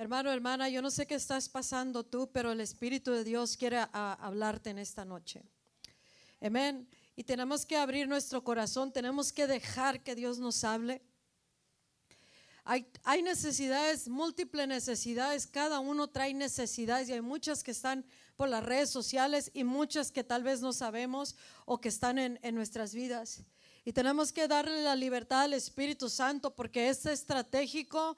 Hermano, hermana, yo no sé qué estás pasando tú, pero el Espíritu de Dios quiere a- hablarte en esta noche. Amén. Y tenemos que abrir nuestro corazón, tenemos que dejar que Dios nos hable. Hay, hay necesidades, múltiples necesidades, cada uno trae necesidades y hay muchas que están por las redes sociales y muchas que tal vez no sabemos o que están en, en nuestras vidas. Y tenemos que darle la libertad al Espíritu Santo porque es estratégico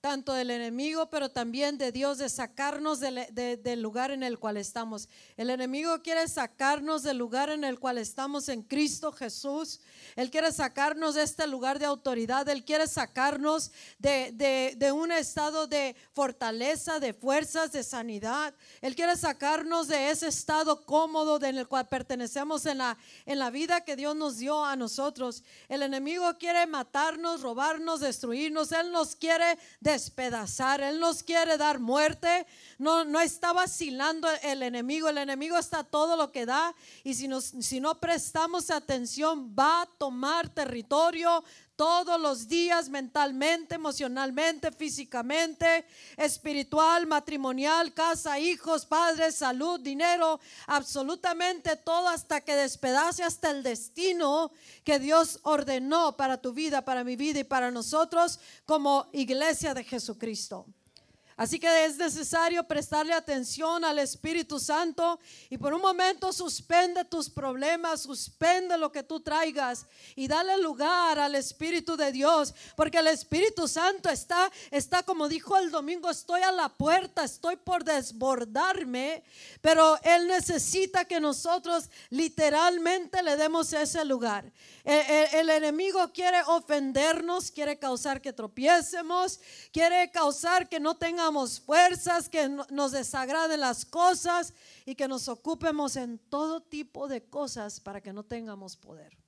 tanto del enemigo, pero también de Dios, de sacarnos del, de- lugar en el cual estamos. El enemigo quiere sacarnos del lugar en el cual estamos en Cristo Jesús. Él quiere sacarnos de este lugar de autoridad. Él quiere sacarnos de, de- de un estado de fortaleza, de fuerzas, de sanidad. Él quiere sacarnos de ese estado cómodo en el cual pertenecemos en la, en la vida que Dios nos dio a nosotros. El enemigo quiere matarnos, robarnos, destruirnos. Él nos quiere despedazar. Él nos quiere dar muerte. No, no está vacilando el enemigo. El enemigo está todo lo que da. Y si, nos, si no prestamos atención, va a tomar territorio todos los días mentalmente, emocionalmente, físicamente, espiritual, matrimonial, casa, hijos, padres, salud, dinero, absolutamente todo hasta que despedace hasta el destino que Dios ordenó para tu vida, para mi vida y para nosotros como iglesia de Jesucristo. Así que es necesario prestarle atención al Espíritu Santo y por un momento suspende tus problemas, suspende lo que tú traigas y dale lugar al Espíritu de Dios, porque el Espíritu Santo está, está como dijo el domingo, estoy a la puerta, estoy por desbordarme, pero Él necesita que nosotros literalmente le demos ese lugar. El, enemigo quiere ofendernos, quiere causar que tropiecemos, quiere causar que no tengamos fuerzas, que no- nos desagraden las cosas y que nos ocupemos en todo tipo de cosas para que no tengamos poder.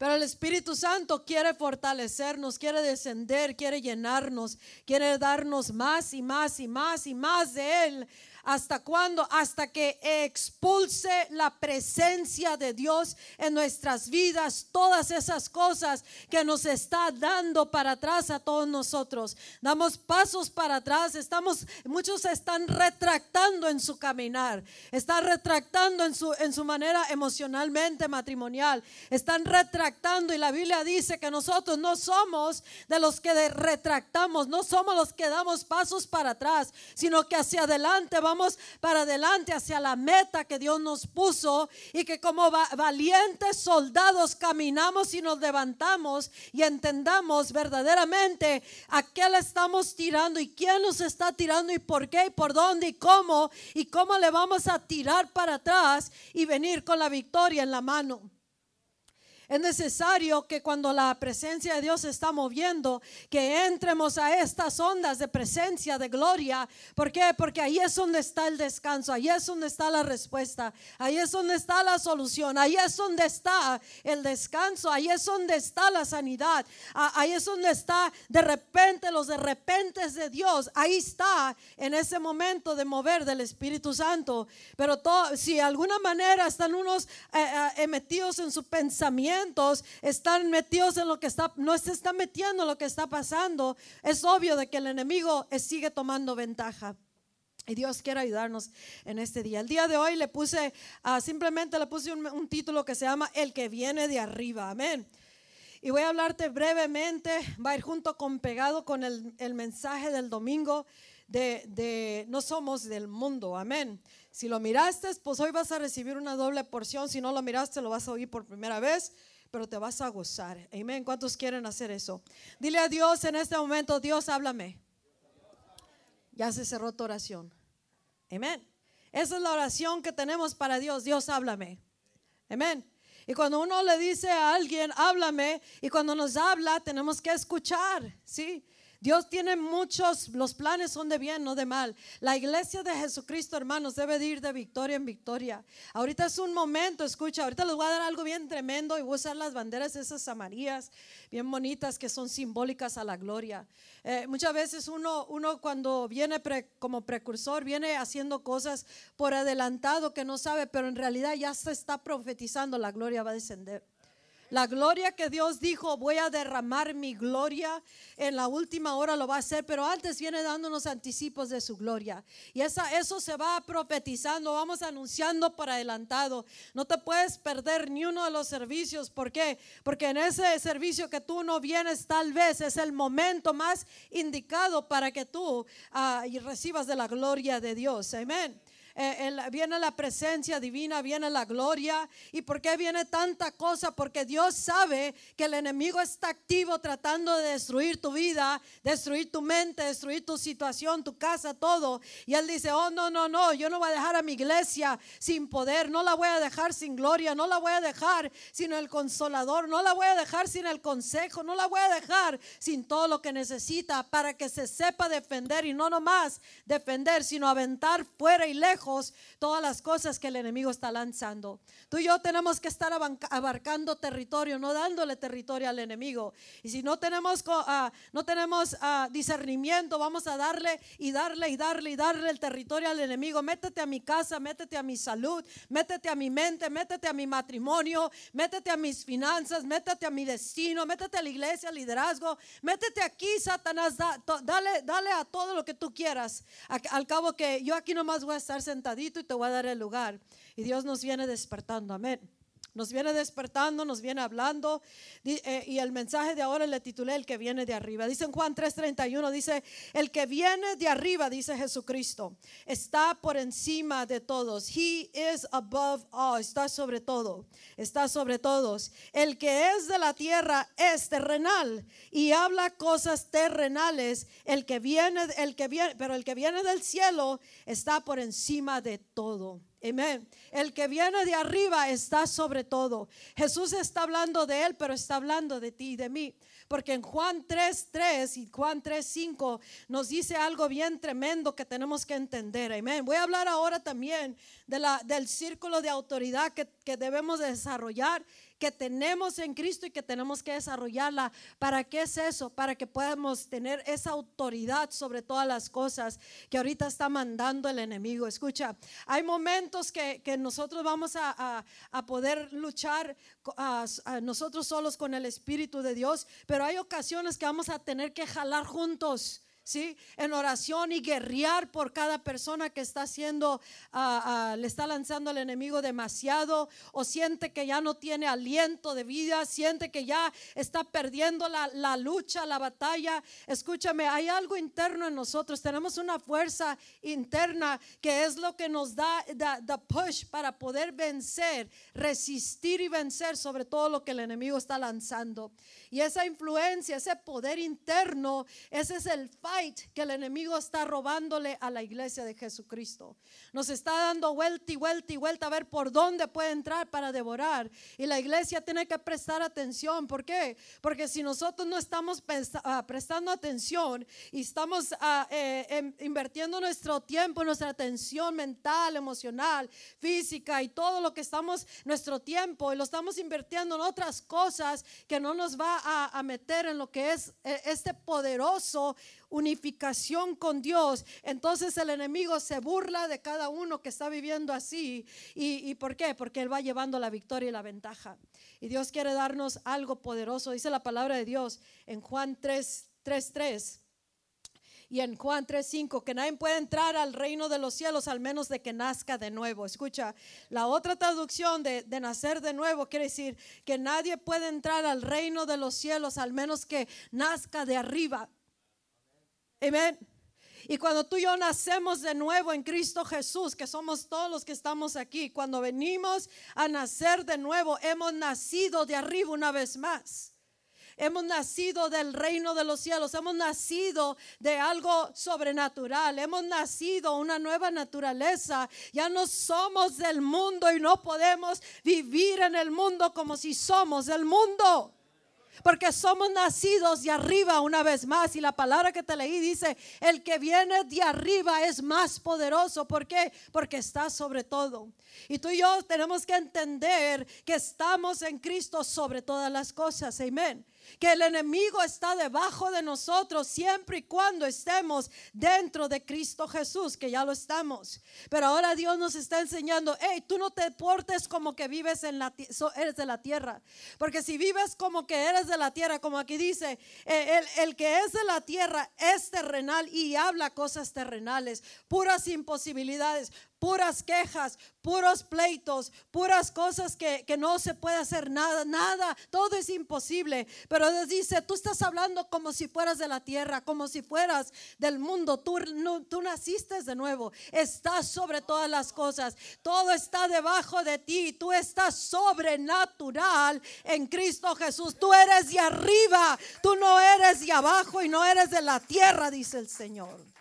Pero el Espíritu Santo quiere fortalecernos, quiere descender, quiere llenarnos, quiere darnos más y más y más y más de Él. ¿Hasta cuándo? Hasta que expulse la presencia de Dios en nuestras vidas, todas esas cosas que nos está dando para atrás a todos nosotros. Damos pasos para atrás, estamos, muchos están retractando en su caminar, están retractando en su, en su manera emocionalmente matrimonial, están retractando y la Biblia dice que nosotros no somos de los que retractamos, no somos los que damos pasos para atrás, sino que hacia adelante vamos para adelante hacia la meta que Dios nos puso y que como va- valientes soldados caminamos y nos levantamos y entendamos verdaderamente a qué le estamos tirando y quién nos está tirando y por qué y por dónde y cómo y cómo le vamos a tirar para atrás y venir con la victoria en la mano. Es necesario que cuando la presencia de Dios se está moviendo, que entremos a estas ondas de presencia, de gloria. ¿Por qué? Porque ahí es donde está el descanso, ahí es donde está la respuesta, ahí es donde está la solución, ahí es donde está el descanso, ahí es donde está la sanidad, ahí es donde está de repente los de repentes de Dios, ahí está en ese momento de mover del Espíritu Santo. Pero si de alguna manera están unos eh, eh, metidos en sus están metidos en lo que está, no se está metiendo en lo que está pasando, es obvio de que el enemigo sigue tomando ventaja. Y Dios quiere ayudarnos en este día. El día de hoy le puse, ah, simplemente le puse un, un título que se llama El que viene de arriba. Amén. Y voy a hablarte brevemente, va a ir junto con pegado con el, el mensaje del domingo de, de no somos del mundo, amén. Si lo miraste, pues hoy vas a recibir una doble porción, si no lo miraste, lo vas a oír por primera vez, pero te vas a gozar, amén. ¿Cuántos quieren hacer eso? Dile a Dios en este momento, Dios, háblame. Ya se cerró tu oración, amén. Esa es la oración que tenemos para Dios, Dios, háblame, amén. Y cuando uno le dice a alguien, háblame, y cuando nos habla, tenemos que escuchar, ¿sí? Dios tiene muchos, los planes son de bien, no de mal. La iglesia de Jesucristo, hermanos, debe de ir de victoria en victoria. Ahorita es un momento, escucha, ahorita les voy a dar algo bien tremendo y voy a usar las banderas esas amarillas, bien bonitas, que son simbólicas a la gloria. Eh, muchas veces uno, uno cuando viene como precursor, viene haciendo cosas por adelantado que no sabe, pero en realidad ya se está profetizando, la gloria va a descender. La gloria que Dios dijo, voy a derramar mi gloria en la última hora lo va a hacer, pero antes viene dándonos anticipos de su gloria. Y esa, eso se va profetizando, vamos anunciando por adelantado. No te puedes perder ni uno de los servicios. ¿Por qué? Porque en ese servicio que tú no vienes, tal vez es el momento más indicado para que tú ah, recibas de la gloria de Dios. Amén. Eh, viene la presencia divina, viene la gloria. ¿Y por qué viene tanta cosa? Porque Dios sabe que el enemigo está activo tratando de destruir tu vida, destruir tu mente, destruir tu situación, tu casa, todo. Y Él dice, oh, no, no, no, yo no voy a dejar a mi iglesia sin poder, no la voy a dejar sin gloria, no la voy a dejar sin el consolador, no la voy a dejar sin el consejo, no la voy a dejar sin todo lo que necesita para que se sepa defender y no nomás defender, sino aventar fuera y lejos todas las cosas que el enemigo está lanzando. Tú y yo tenemos que estar abarcando territorio, no dándole territorio al enemigo. Y si no tenemos, uh, no tenemos uh, discernimiento, vamos a darle y darle y darle y darle el territorio al enemigo. Métete a mi casa, métete a mi salud, métete a mi mente, métete a mi matrimonio, métete a mis finanzas, métete a mi destino, métete a la iglesia, al liderazgo, métete aquí, Satanás, dale, dale a todo lo que tú quieras. Al cabo que yo aquí nomás voy a estar sentadito y te voy a dar el lugar. Y Dios nos viene despertando, amén. Nos viene despertando, nos viene hablando. Eh, y el mensaje de ahora le titulé El que viene de arriba. Dice en Juan 3:31, dice, el que viene de arriba, dice Jesucristo, está por encima de todos. He is above all, está sobre todo, está sobre todos. El que es de la tierra es terrenal y habla cosas terrenales. El que viene, el que viene, pero el que viene del cielo está por encima de todo. Amén. El que viene de arriba está sobre todo. Jesús está hablando de él, pero está hablando de ti y de mí. Porque en Juan 3.3 y Juan 3.5 nos dice algo bien tremendo que tenemos que entender. Amén. Voy a hablar ahora también de la, del círculo de autoridad que, que debemos desarrollar que tenemos en Cristo y que tenemos que desarrollarla. ¿Para qué es eso? Para que podamos tener esa autoridad sobre todas las cosas que ahorita está mandando el enemigo. Escucha, hay momentos que, nosotros vamos a, poder luchar nosotros solos con el Espíritu de Dios, pero hay ocasiones que vamos a tener que jalar juntos. ¿Sí? En oración y guerrear por cada persona que está haciendo, ah, ah, le está lanzando al enemigo demasiado o siente que ya no tiene aliento de vida, siente que ya está perdiendo la, lucha, la batalla. Escúchame, hay algo interno en nosotros, tenemos una fuerza interna que es lo que nos da the push para poder vencer, resistir y vencer sobre todo lo que el enemigo está lanzando. Y esa influencia, ese poder interno, ese es el que el enemigo está robándole a la iglesia de Jesucristo. Nos está dando vuelta y vuelta y vuelta a ver por dónde puede entrar para devorar. Y la iglesia tiene que prestar atención. ¿Por qué? Porque si nosotros no estamos ah, prestando atención y estamos ah, eh, em, invirtiendo nuestro tiempo, nuestra atención mental, emocional, física y todo lo que estamos, nuestro tiempo, y lo estamos invirtiendo en otras cosas que no nos va a, meter en lo que es eh, este poderoso unificación con Dios, entonces el enemigo se burla de cada uno que está viviendo así. ¿Y, por qué? Porque Él va llevando la victoria y la ventaja. Y Dios quiere darnos algo poderoso. Dice la palabra de Dios en Juan 3, 3, 3 y en Juan 3:5 que nadie puede entrar al reino de los cielos al menos de que nazca de nuevo. Escucha, la otra traducción de, de, nacer de nuevo quiere decir que nadie puede entrar al reino de los cielos al menos que nazca de arriba. Amén. Y cuando tú y yo nacemos de nuevo en Cristo Jesús, que somos todos los que estamos aquí, cuando venimos a nacer de nuevo, hemos nacido de arriba una vez más. Hemos nacido del reino de los cielos, hemos nacido de algo sobrenatural, hemos nacido una nueva naturaleza. Ya no somos del mundo y no podemos vivir en el mundo como si somos del mundo. Porque somos nacidos de arriba una vez más. Y la palabra que te leí dice, el que viene de arriba es más poderoso. ¿Por qué? Porque está sobre todo. Y tú y yo tenemos que entender que estamos en Cristo sobre todas las cosas. Amén. Que el enemigo está debajo de nosotros siempre y cuando estemos dentro de Cristo Jesús, que ya lo estamos. Pero ahora Dios nos está enseñando, hey, tú no te portes como que vives en la eres de la tierra, porque si vives como que eres de la tierra, como aquí dice, eh, el, el que es de la tierra es terrenal y habla cosas terrenales, puras imposibilidades, puras quejas, puros pleitos, puras cosas que, no se puede hacer nada, nada, todo es imposible. Pero Dios dice, tú estás hablando como si fueras de la tierra, como si fueras del mundo, tú, no, tú naciste de nuevo, estás sobre todas las cosas, todo está debajo de ti, tú estás sobrenatural en Cristo Jesús, tú eres de arriba, tú no eres de abajo y no eres de la tierra, dice el Señor.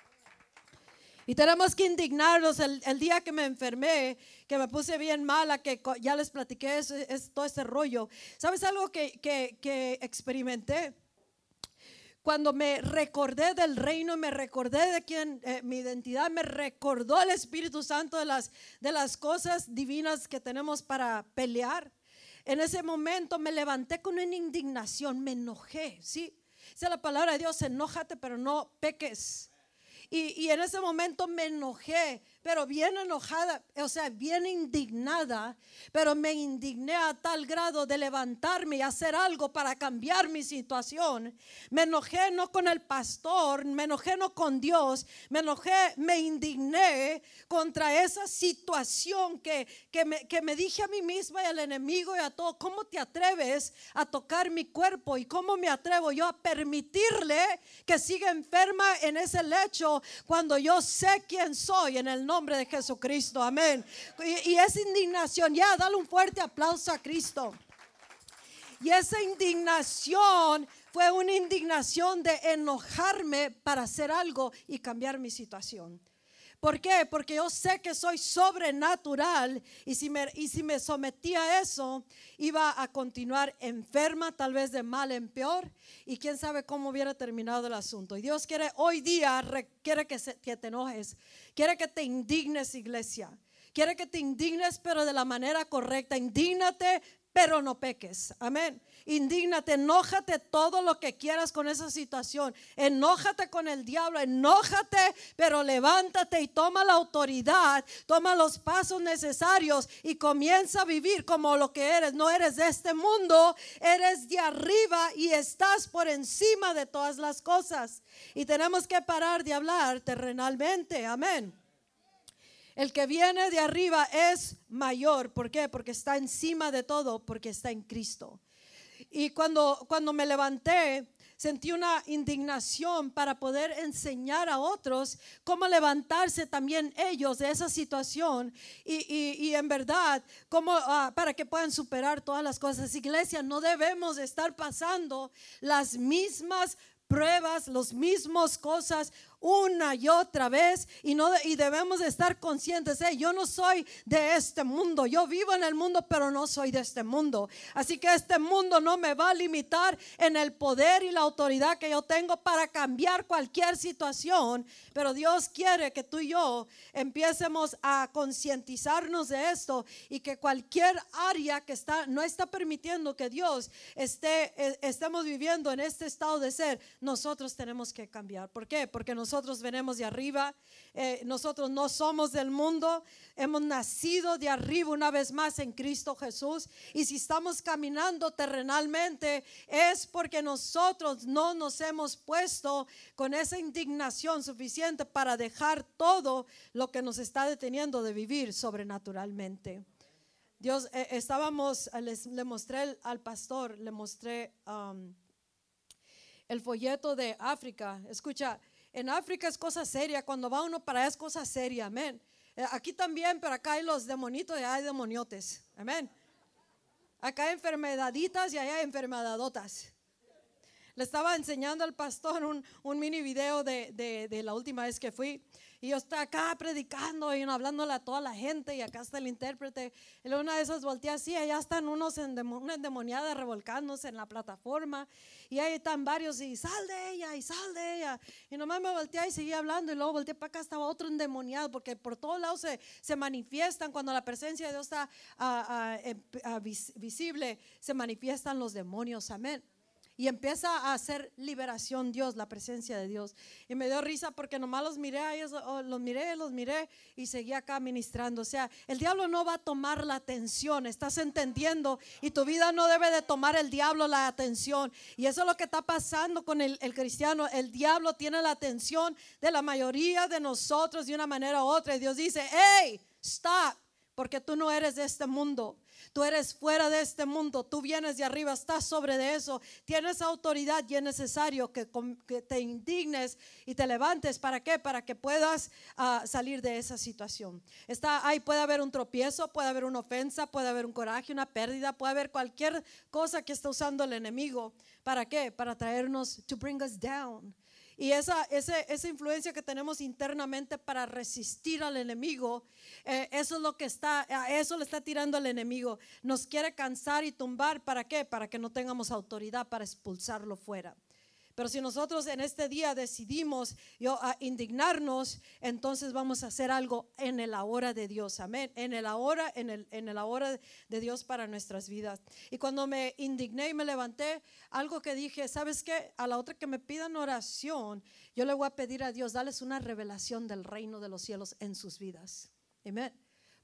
Y tenemos que indignarnos el, día que me enfermé, que me puse bien mala, que ya les platiqué es, todo ese rollo. ¿Sabes algo que, que, experimenté? Cuando me recordé del reino, me recordé de quién, eh, mi identidad, me recordó el Espíritu Santo de las, de las cosas divinas que tenemos para pelear. En ese momento me levanté con una indignación, me enojé, ¿sí? Dice la palabra de Dios, enójate, pero no peques. Y, en ese momento me enojé, pero bien enojada, o sea, bien indignada, pero me indigné a tal grado de levantarme y hacer algo para cambiar mi situación. Me enojé no con el pastor, me enojé no con Dios, me enojé, me indigné contra esa situación que, que, me, que me dije a mí misma y al enemigo y a todo, ¿cómo te atreves a tocar mi cuerpo y cómo me atrevo yo a permitirle que siga enferma en ese lecho? cuando yo sé quién soy en el nombre de Jesucristo. Amén. Y, y esa indignación, ya, dale un fuerte aplauso a Cristo. Y esa indignación fue una indignación de enojarme para hacer algo y cambiar mi situación. ¿Por qué? Porque yo sé que soy sobrenatural y si, me, y si me sometí a eso, iba a continuar enferma, tal vez de mal en peor, y quién sabe cómo hubiera terminado el asunto. Y Dios quiere hoy día, quiere que, que te enojes, quiere que te indignes, iglesia. Quiere que te indignes, pero de la manera correcta. Indígnate, pero no peques. Amén indígnate, enójate todo lo que quieras con esa situación. Enójate con el diablo, enójate, pero levántate y toma la autoridad, toma los pasos necesarios y comienza a vivir como lo que eres. No eres de este mundo, eres de arriba y estás por encima de todas las cosas. Y tenemos que parar de hablar terrenalmente. Amén. El que viene de arriba es mayor. ¿Por qué? Porque está encima de todo, porque está en Cristo. Y cuando, cuando me levanté, sentí una indignación para poder enseñar a otros cómo levantarse también ellos de esa situación y, en verdad, cómo, ah, para que puedan superar todas las cosas. Iglesia, no debemos estar pasando las mismas pruebas, las mismas cosas una y otra vez y, no, y debemos estar conscientes, yo no soy de este mundo, yo vivo en el mundo, pero no soy de este mundo. Así que este mundo no me va a limitar en el poder y la autoridad que yo tengo para cambiar cualquier situación, pero Dios quiere que tú y yo empiecemos a concientizarnos de esto y que cualquier área que está, no está permitiendo que Dios esté, eh, estemos viviendo en este estado de ser, nosotros tenemos que cambiar. ¿Por qué? Porque nosotros nosotros venimos de arriba, eh, nosotros no somos del mundo, hemos nacido de arriba una vez más en Cristo Jesús. Y si estamos caminando terrenalmente es porque nosotros no nos hemos puesto con esa indignación suficiente para dejar todo lo que nos está deteniendo de vivir sobrenaturalmente. Dios, eh, estábamos, le mostré al pastor, le mostré el folleto de África. Escucha, en África es cosa seria, cuando va uno para allá es cosa seria, amén. Eh, aquí también, pero acá hay los demonitos y hay demoniotes, amén. Acá hay enfermedaditas y allá hay enfermedadotas. Le estaba enseñando al pastor un, mini video de, de, de la última vez que fui y yo estaba acá predicando y hablándole a toda la gente y acá está el intérprete. Y una de esas voltea así, allá están unos una endemoniada revolcándose en la plataforma y ahí están varios y sal de ella y sal de ella. Y nomás me volteé y seguía hablando y luego volteé para acá, estaba otro endemoniado porque por todos lados se, se manifiestan cuando la presencia de Dios está ah, ah, eh, ah, visible, se manifiestan los demonios, amén. Y empieza a hacer liberación Dios, la presencia de Dios. Y me dio risa porque nomás los miré a ellos, oh, los miré, los miré y seguía acá ministrando. O sea, el diablo no va a tomar la atención, estás entendiendo, y tu vida no debe de tomar el diablo la atención. Y eso es lo que está pasando con el, el cristiano. El diablo tiene la atención de la mayoría de nosotros de una manera u otra. Y Dios dice, hey, stop, porque tú no eres de este mundo. Tú eres fuera de este mundo, tú vienes de arriba, estás sobre de eso, tienes autoridad y es necesario que, te indignes y te levantes. ¿Para qué? Para que puedas ah, salir de esa situación. Está ahí, puede haber un tropiezo, puede haber una ofensa, puede haber un coraje, una pérdida, puede haber cualquier cosa que está usando el enemigo. ¿Para qué? Para traernos, to bring us down. Y esa, esa influencia que tenemos internamente para resistir al enemigo, eh, eso es lo que está, eso le está tirando al enemigo. Nos quiere cansar y tumbar. ¿Para qué? Para que no tengamos autoridad para expulsarlo fuera. Pero si nosotros en este día decidimos yo, a indignarnos, entonces vamos a hacer algo en el ahora de Dios. Amén. En el ahora, en el, en el ahora de Dios para nuestras vidas. Y cuando me indigné y me levanté, algo que dije, ¿sabes qué? A la otra que me pidan oración, yo le voy a pedir a Dios, darles una revelación del reino de los cielos en sus vidas. Amén.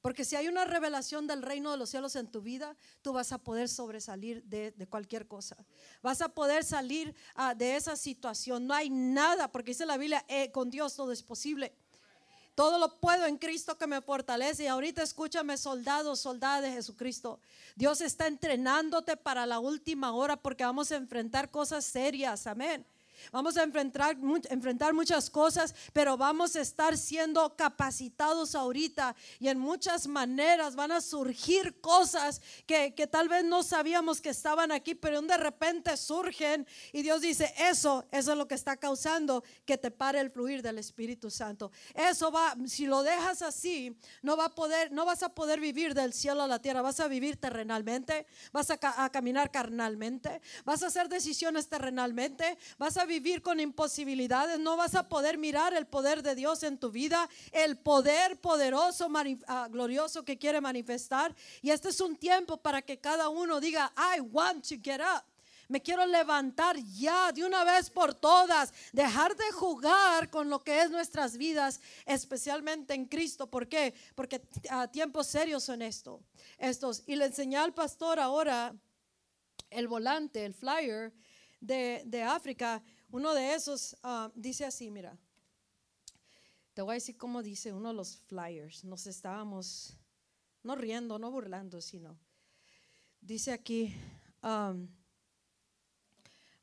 Porque si hay una revelación del reino de los cielos en tu vida, tú vas a poder sobresalir de, cualquier cosa. Vas a poder salir ah, de esa situación. No hay nada, porque dice la Biblia, eh, con Dios todo es posible. Todo lo puedo en Cristo que me fortalece. Y ahorita escúchame, soldado, soldada de Jesucristo. Dios está entrenándote para la última hora porque vamos a enfrentar cosas serias. Amén. Vamos a enfrentar, enfrentar muchas cosas, pero vamos a estar siendo capacitados ahorita y en muchas maneras van a surgir cosas que, que tal vez no sabíamos que estaban aquí, pero de repente surgen y Dios dice, eso, eso es lo que está causando que te pare el fluir del Espíritu Santo. Eso va, si lo dejas así, no va poder, no vas a poder vivir del cielo a la tierra, vas a vivir terrenalmente, vas a, a caminar carnalmente, vas a hacer decisiones terrenalmente, vas a vivir con imposibilidades, no vas a poder mirar el poder de Dios en tu vida, el poder poderoso, ah, glorioso que quiere manifestar. Y este es un tiempo para que cada uno diga, I want to get up. Me quiero levantar ya de una vez por todas, dejar de jugar con lo que es nuestras vidas, especialmente en Cristo. ¿Por qué? Porque a tiempos serios son esto, estos. Y le enseñé al pastor ahora el volante, el flyer de, de África uno de esos ah, dice así, mira, te voy a decir cómo dice uno de los flyers. Nos estábamos, no riendo, no burlando, sino, dice aquí,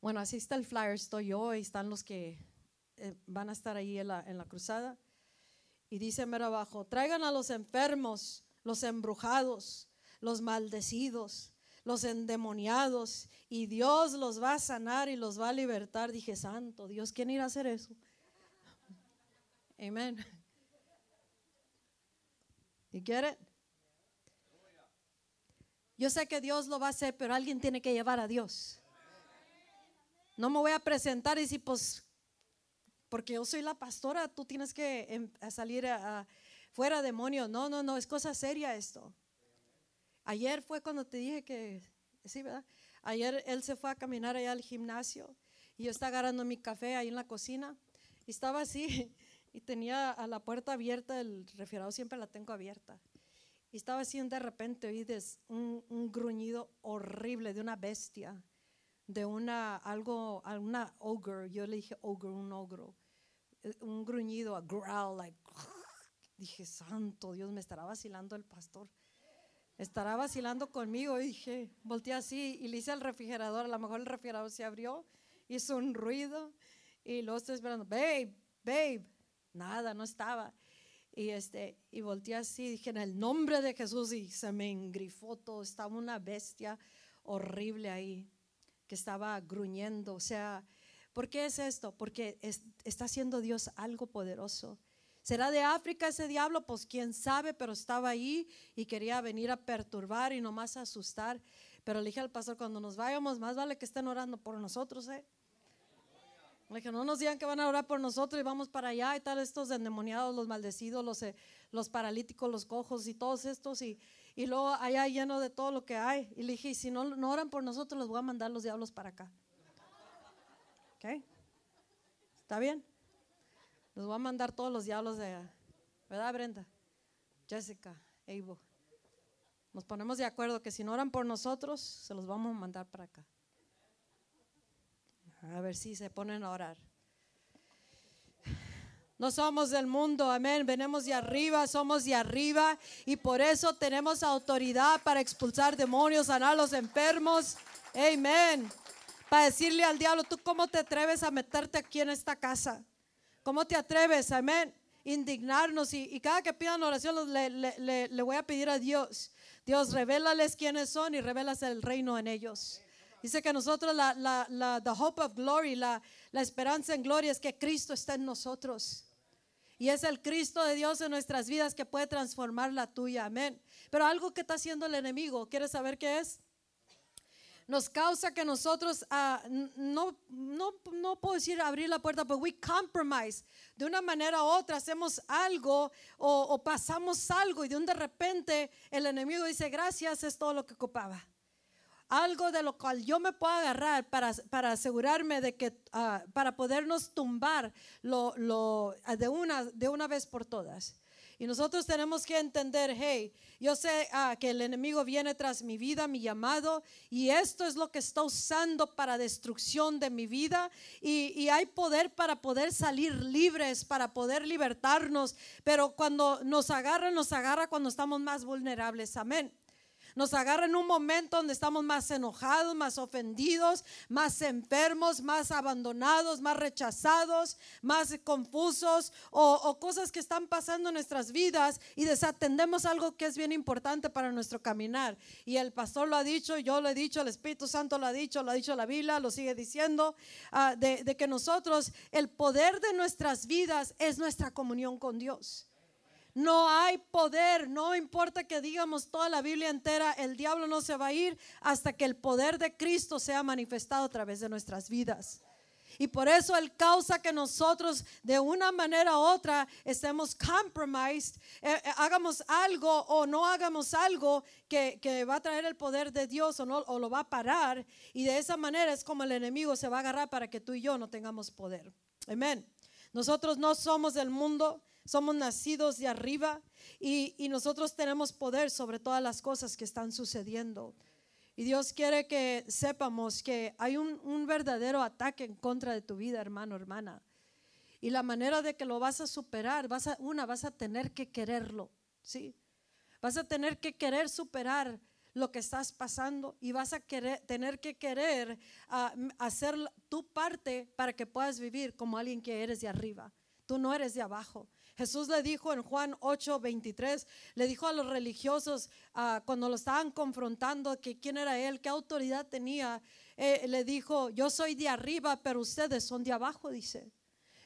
bueno, así está el flyer, estoy yo y están los que eh, van a estar ahí en la, en la cruzada. Y dice mero abajo, traigan a los enfermos, los embrujados, los maldecidos, los endemoniados y Dios los va a sanar y los va a libertar. Dije, santo Dios, ¿quién irá a hacer eso? Amén. ¿Y quiere? Yo sé que Dios lo va a hacer, pero alguien tiene que llevar a Dios. No me voy a presentar y decir, pues, porque yo soy la pastora, tú tienes que em, salir a, fuera demonios. No, no, no, es cosa seria esto. Ayer fue cuando te dije que, sí, ¿verdad? Ayer él se fue a caminar allá al gimnasio y yo estaba agarrando mi café ahí en la cocina y estaba así y tenía a la puerta abierta, el refrigerador siempre la tengo abierta. Y estaba así de repente oí un, un gruñido horrible de una bestia, de una, algo, una ogre, yo le dije ogre, un ogro, eh, un gruñido, a growl, like, dije, santo Dios, me estará vacilando el pastor estará vacilando conmigo. Y dije, volteé así y le hice al refrigerador. A lo mejor el refrigerador se abrió, hizo un ruido y luego estoy esperando, babe, babe. Nada, no estaba. Y, este, y volteé así, dije, en el nombre de Jesús, y se me engrifó todo. Estaba una bestia horrible ahí que estaba gruñendo. O sea, ¿por qué es esto? Porque está haciendo Dios algo poderoso. ¿Será de África ese diablo? Pues quién sabe, pero estaba ahí y quería venir a perturbar y nomás a asustar. Pero le dije al pastor, cuando nos vayamos, más vale que estén orando por nosotros, ¿eh? Le dije, no nos digan que van a orar por nosotros y vamos para allá y tal, estos endemoniados, los maldecidos, los, eh, los paralíticos, los cojos y todos estos. Y, y luego allá lleno de todo lo que hay. Y le dije, si no, no oran por nosotros, los voy a mandar los diablos para acá. ¿Ok? ¿Está bien? Nos va a mandar todos los diablos de... ¿Verdad, Brenda? Jessica, Evo. Nos ponemos de acuerdo que si no oran por nosotros, se los vamos a mandar para acá. A ver si se ponen a orar. No somos del mundo, amén. Venimos de arriba, somos de arriba y por eso tenemos autoridad para expulsar demonios, sanar a los enfermos. Amén. Para decirle al diablo, ¿tú cómo te atreves a meterte aquí en esta casa? ¿Cómo te atreves? Amén. Indignarnos y, cada que pidan oración le, voy a pedir a Dios. Dios, revélales quiénes son y revelas el reino en ellos. Dice que nosotros la, la, la hope of glory, la, la esperanza en gloria es que Cristo está en nosotros. Y es el Cristo de Dios en nuestras vidas que puede transformar la tuya. Amén. Pero algo que está haciendo el enemigo, ¿quieres saber qué es? Nos causa que nosotros, ah, no, no, no puedo decir abrir la puerta, pero we compromise. De una manera u otra hacemos algo o, pasamos algo y de un de repente el enemigo dice, gracias, es todo lo que ocupaba algo de lo cual yo me puedo agarrar para, para asegurarme de que, ah, para podernos tumbar lo, lo, de, una, de una vez por todas. Y nosotros tenemos que entender, hey, yo sé ah, que el enemigo viene tras mi vida, mi llamado, y esto es lo que está usando para destrucción de mi vida. Y, y, hay poder para poder salir libres, para poder libertarnos, pero cuando nos agarra, nos agarra cuando estamos más vulnerables. Amén. Nos agarra en un momento donde estamos más enojados, más ofendidos, más enfermos, más abandonados, más rechazados, más confusos o, cosas que están pasando en nuestras vidas y desatendemos algo que es bien importante para nuestro caminar. Y el pastor lo ha dicho, yo lo he dicho, el Espíritu Santo lo ha dicho, lo ha dicho la Biblia, lo sigue diciendo, ah, de que nosotros, el poder de nuestras vidas es nuestra comunión con Dios. No hay poder, no importa que digamos toda la Biblia entera, el diablo no se va a ir hasta que el poder de Cristo sea manifestado a través de nuestras vidas. Y por eso Él causa que nosotros de una manera u otra estemos compromised, eh, eh, hagamos algo o no hagamos algo que, que, va a traer el poder de Dios o, no, o lo va a parar. Y de esa manera es como el enemigo se va a agarrar para que tú y yo no tengamos poder. Amén. Nosotros no somos del mundo, somos nacidos de arriba y, nosotros tenemos poder sobre todas las cosas que están sucediendo. Y Dios quiere que sepamos que hay un, verdadero ataque en contra de tu vida, hermano, hermana. Y la manera de que lo vas a superar, vas a, una, vas a tener que quererlo, ¿sí? Vas a tener que querer superar lo que estás pasando y vas a querer, tener que querer ah, hacer tu parte para que puedas vivir como alguien que eres de arriba. Tú no eres de abajo. Jesús le dijo en Juan 8, 23, le dijo a los religiosos ah, cuando lo estaban confrontando que quién era él, qué autoridad tenía, eh, le dijo, yo soy de arriba, pero ustedes son de abajo, dice.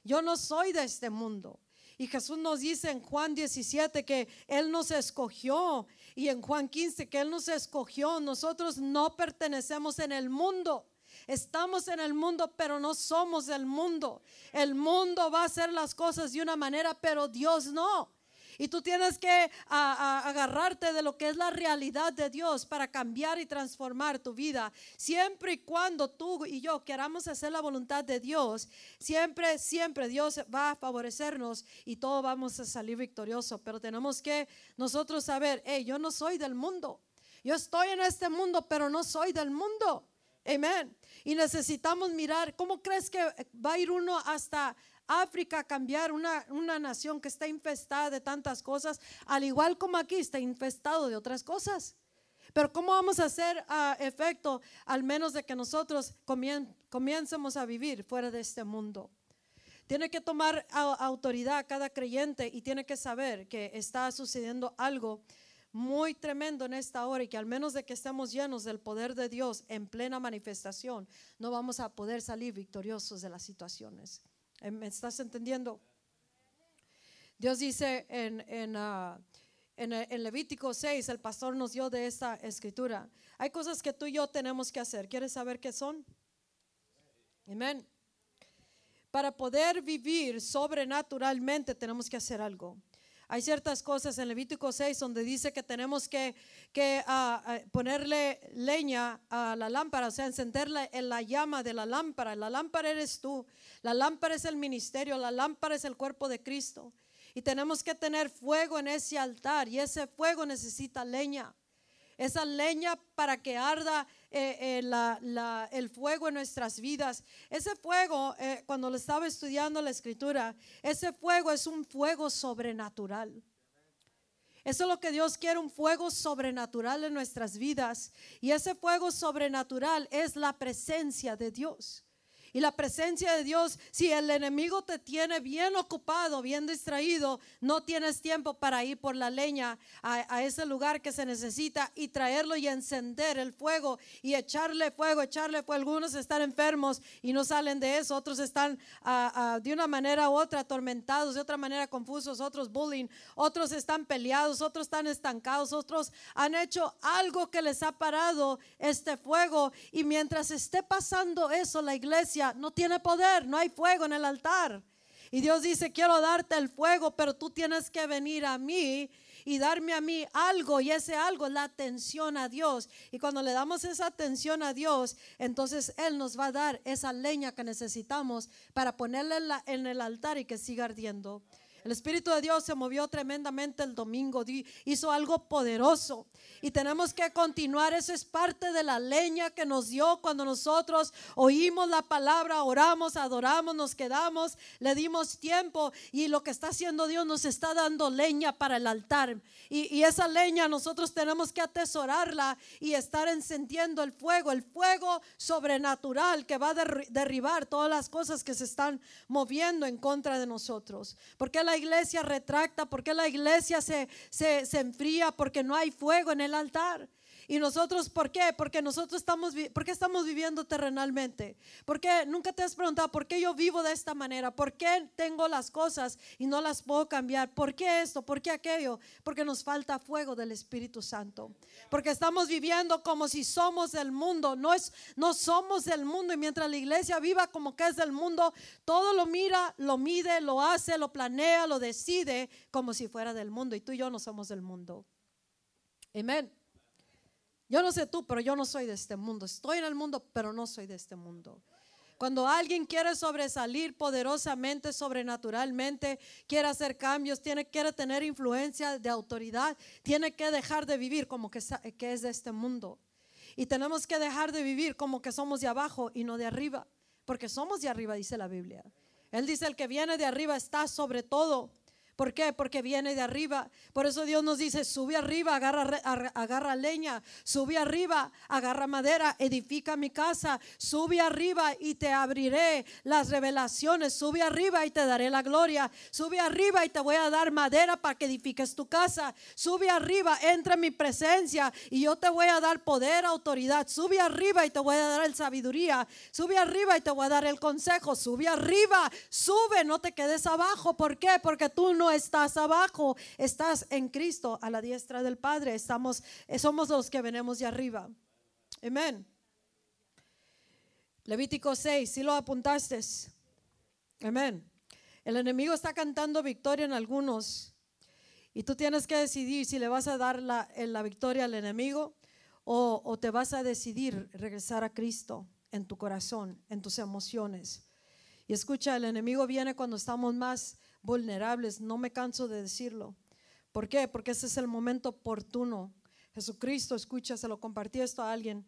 Yo no soy de este mundo. Y Jesús nos dice en Juan 17 que Él nos escogió y en Juan 15 que Él nos escogió. Nosotros no pertenecemos en el mundo. Estamos en el mundo, pero no somos del mundo. El mundo va a hacer las cosas de una manera, pero Dios no. Y tú tienes que agarrarte de lo que es la realidad de Dios para cambiar y transformar tu vida. Siempre y cuando tú y yo queramos hacer la voluntad de Dios, siempre, siempre Dios va a favorecernos y todos vamos a salir victoriosos. Pero tenemos que nosotros saber, hey, yo no soy del mundo. Yo estoy en este mundo, pero no soy del mundo. Amén. Y necesitamos mirar, ¿cómo crees que va a ir uno hasta África a cambiar una, una nación que está infestada de tantas cosas, al igual como aquí está infestado de otras cosas? Pero ¿cómo vamos a hacer uh, efecto al menos de que nosotros comiencemos a vivir fuera de este mundo? Tiene que tomar autoridad cada creyente y tiene que saber que está sucediendo algo muy tremendo en esta hora y que al menos de que estemos llenos del poder de Dios en plena manifestación, no vamos a poder salir victoriosos de las situaciones. ¿Eh, ¿Me estás entendiendo? Dios dice en, en, ah, en, en, Levítico 6, el pastor nos dio de esta escritura, hay cosas que tú y yo tenemos que hacer. ¿Quieres saber qué son? Amén. Para poder vivir sobrenaturalmente tenemos que hacer algo. Hay ciertas cosas en Levítico 6 donde dice que tenemos que, que ah, ah, ponerle leña a la lámpara, o sea, encenderla en la llama de la lámpara. La lámpara eres tú, la lámpara es el ministerio, la lámpara es el cuerpo de Cristo. Y tenemos que tener fuego en ese altar y ese fuego necesita leña. Esa leña para que arda eh, eh, el fuego en nuestras vidas. Ese fuego, eh, cuando lo estaba estudiando la escritura, ese fuego es un fuego sobrenatural. Eso es lo que Dios quiere, un fuego sobrenatural en nuestras vidas. Y ese fuego sobrenatural es la presencia de Dios. Y la presencia de Dios, si el enemigo te tiene bien ocupado, bien distraído, no tienes tiempo para ir por la leña a, ese lugar que se necesita y traerlo y encender el fuego y echarle fuego, echarle fuego. Algunos están enfermos y no salen de eso, otros están de una manera u otra atormentados, de otra manera confusos, otros bullying, otros están peleados, otros están estancados, otros han hecho algo que les ha parado este fuego y mientras esté pasando eso, la iglesia no tiene poder, no hay fuego en el altar. Y Dios dice, quiero darte el fuego, pero tú tienes que venir a mí y darme a mí algo y ese algo es la atención a Dios. Y cuando le damos esa atención a Dios, entonces Él nos va a dar esa leña que necesitamos para ponerla en, en el altar y que siga ardiendo. El Espíritu de Dios se movió tremendamente el domingo, hizo algo poderoso y tenemos que continuar. Eso es parte de la leña que nos dio cuando nosotros oímos la palabra, oramos, adoramos, nos quedamos, le dimos tiempo y lo que está haciendo Dios nos está dando leña para el altar. Y, esa leña nosotros tenemos que atesorarla y estar encendiendo el fuego, el fuego sobrenatural que va a derribar todas las cosas que se están moviendo en contra de nosotros. Porque la iglesia retracta? porque la iglesia se, se, se enfría? Porque no hay fuego en el altar. Y nosotros, ¿por qué? Porque nosotros estamos, ¿por qué estamos viviendo terrenalmente? Porque nunca te has preguntado, ¿por qué yo vivo de esta manera? ¿Por qué tengo las cosas y no las puedo cambiar? ¿Por qué esto? ¿Por qué aquello? Porque nos falta fuego del Espíritu Santo. Porque estamos viviendo como si somos del mundo. No, es, no somos del mundo. Y mientras la iglesia viva como que es del mundo, todo lo mira, lo mide, lo hace, lo planea, lo decide como si fuera del mundo. Y tú y yo no somos del mundo. Amén. Yo no sé tú, pero yo no soy de este mundo. Estoy en el mundo, pero no soy de este mundo. Cuando alguien quiere sobresalir poderosamente, sobrenaturalmente, quiere hacer cambios, tiene, quiere tener influencia de autoridad, tiene que dejar de vivir como que, que es de este mundo. Y tenemos que dejar de vivir como que somos de abajo y no de arriba, porque somos de arriba, dice la Biblia. Él dice, el que viene de arriba está sobre todo. ¿Por qué? Porque viene de arriba. Por eso Dios nos dice, sube arriba, agarra, agarra leña, sube arriba, agarra madera, edifica mi casa, sube arriba y te abriré las revelaciones, sube arriba y te daré la gloria, sube arriba y te voy a dar madera para que edifiques tu casa, sube arriba, entra en mi presencia y yo te voy a dar poder, autoridad, sube arriba y te voy a dar el sabiduría, sube arriba y te voy a dar el consejo, sube arriba, sube, no te quedes abajo. ¿Por qué? Porque tú no estás abajo, estás en Cristo a la diestra del Padre. Estamos, eh, somos los que venimos de arriba. Amén. Levítico 6, si lo apuntaste. Amén. El enemigo está cantando victoria en algunos y tú tienes que decidir si le vas a dar la, la victoria al enemigo o, o te vas a decidir regresar a Cristo en tu corazón, en tus emociones. Y escucha, el enemigo viene cuando estamos más vulnerables, no me canso de decirlo. ¿Por qué? Porque ese es el momento oportuno. Jesucristo, escucha, se lo compartí esto a alguien.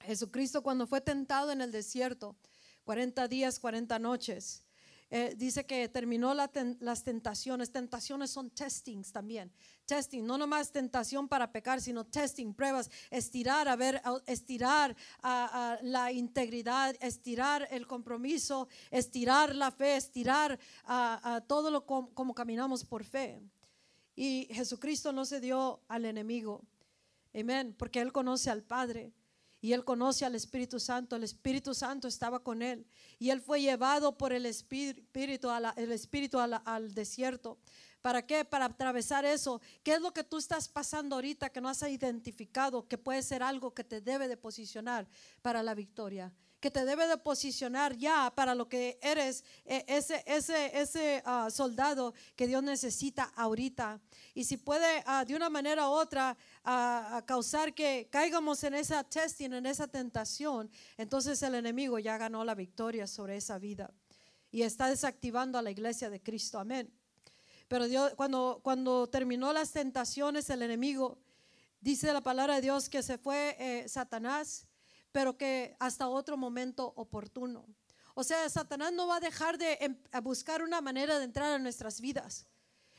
Jesucristo cuando fue tentado en el desierto, 40 días, 40 noches, eh, dice que terminó las tentaciones. Tentaciones son testings también. Testing, no nomás tentación para pecar, sino testing, pruebas, estirar, a ver, estirar la integridad, estirar el compromiso, estirar la fe, estirar a, todo lo como caminamos por fe. Y Jesucristo no se dio al enemigo. Amén, porque Él conoce al Padre. Y él conoce al Espíritu Santo, el Espíritu Santo estaba con él. Y él fue llevado por el Espíritu, al, desierto. ¿Para qué? Para atravesar eso. ¿Qué es lo que tú estás pasando ahorita que no has identificado que puede ser algo que te debe de posicionar para la victoria? Que te debe de posicionar ya para lo que eres, e, ese, ese, ese ah, soldado que Dios necesita ahorita. Y si puede ah, de una manera u otra ah, causar que caigamos en esa testing, en esa tentación, entonces el enemigo ya ganó la victoria sobre esa vida y está desactivando a la iglesia de Cristo. Amén. Pero cuando, cuando terminó las tentaciones, el enemigo, dice la palabra de Dios que se fue eh, Satanás pero que hasta otro momento oportuno. O sea, Satanás no va a dejar de em, buscar una manera de entrar a nuestras vidas.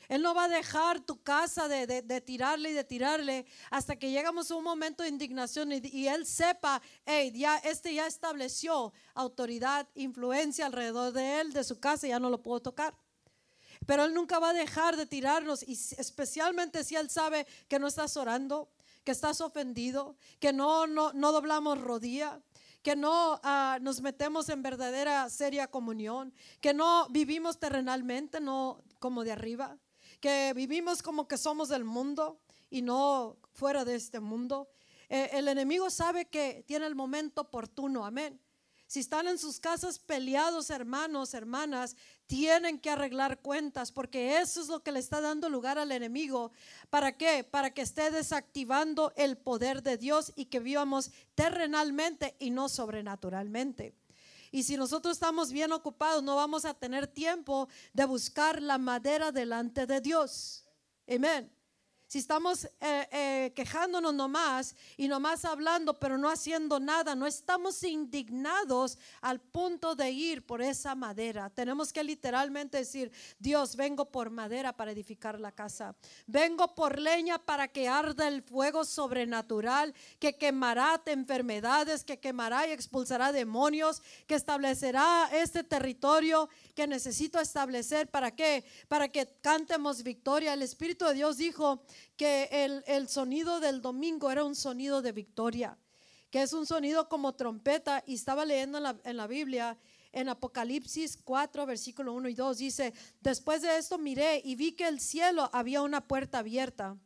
Él no va a dejar tu casa de, tirarle y de tirarle hasta que llegamos a un momento de indignación y, él sepa, hey, ya este ya estableció autoridad, influencia alrededor de él, de su casa, ya no lo puedo tocar. Pero él nunca va a dejar de tirarnos y especialmente si él sabe que no estás orando, que estás ofendido, que no, no, no doblamos rodilla, que no ah, nos metemos en verdadera seria comunión, que no vivimos terrenalmente, no como de arriba, que vivimos como que somos del mundo y no fuera de este mundo. Eh, el enemigo sabe que tiene el momento oportuno, amén. Si están en sus casas peleados, hermanos, hermanas, tienen que arreglar cuentas porque eso es lo que le está dando lugar al enemigo. ¿Para qué? Para que esté desactivando el poder de Dios y que vivamos terrenalmente y no sobrenaturalmente. Y si nosotros estamos bien ocupados, no vamos a tener tiempo de buscar la madera delante de Dios. Amén si estamos eh, eh, quejándonos nomás y nomás hablando, pero no haciendo nada, no estamos indignados al punto de ir por esa madera. Tenemos que literalmente decir, Dios, vengo por madera para edificar la casa. Vengo por leña para que arda el fuego sobrenatural, que quemará enfermedades, que quemará y expulsará demonios, que establecerá este territorio que necesito establecer. ¿Para qué? Para que cantemos victoria. El Espíritu de Dios dijo que el, sonido del domingo era un sonido de victoria, que es un sonido como trompeta. Y estaba leyendo en la, en la Biblia en Apocalipsis 4, versículo 1 y 2, dice, después de esto miré y vi que el cielo había una puerta abierta.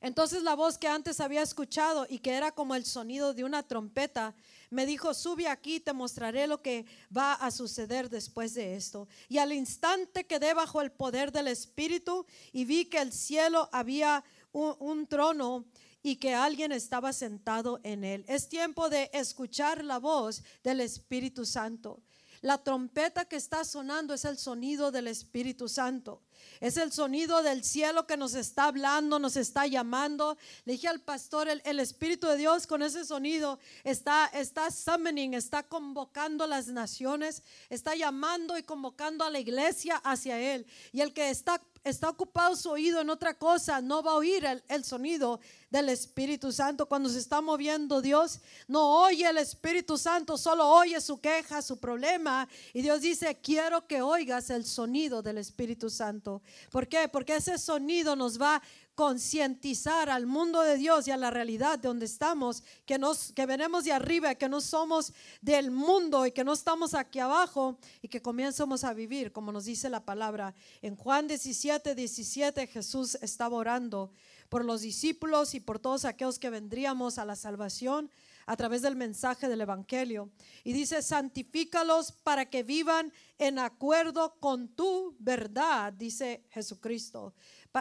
Entonces la voz que antes había escuchado y que era como el sonido de una trompeta, me dijo, sube aquí, te mostraré lo que va a suceder después de esto. Y al instante quedé bajo el poder del Espíritu y vi que el cielo había un, trono y que alguien estaba sentado en él. Es tiempo de escuchar la voz del Espíritu Santo. La trompeta que está sonando es el sonido del Espíritu Santo. Es el sonido del cielo que nos está hablando, nos está llamando. Le dije al pastor, el, Espíritu de Dios con ese sonido está, está summoning, está convocando a las naciones, está llamando y convocando a la iglesia hacia Él. Y el que está está ocupado su oído en otra cosa, no va a oír el, sonido del Espíritu Santo. Cuando se está moviendo Dios, no oye el Espíritu Santo, solo oye su queja, su problema. Y Dios dice, quiero que oigas el sonido del Espíritu Santo. ¿Por qué? Porque ese sonido nos va concientizar al mundo de Dios y a la realidad de donde estamos, que, nos, que venimos de arriba, que no somos del mundo y que no estamos aquí abajo y que comenzamos a vivir, como nos dice la palabra. En Juan 17, 17 Jesús estaba orando por los discípulos y por todos aquellos que vendríamos a la salvación a través del mensaje del Evangelio. Y dice, santifícalos para que vivan en acuerdo con tu verdad, dice Jesucristo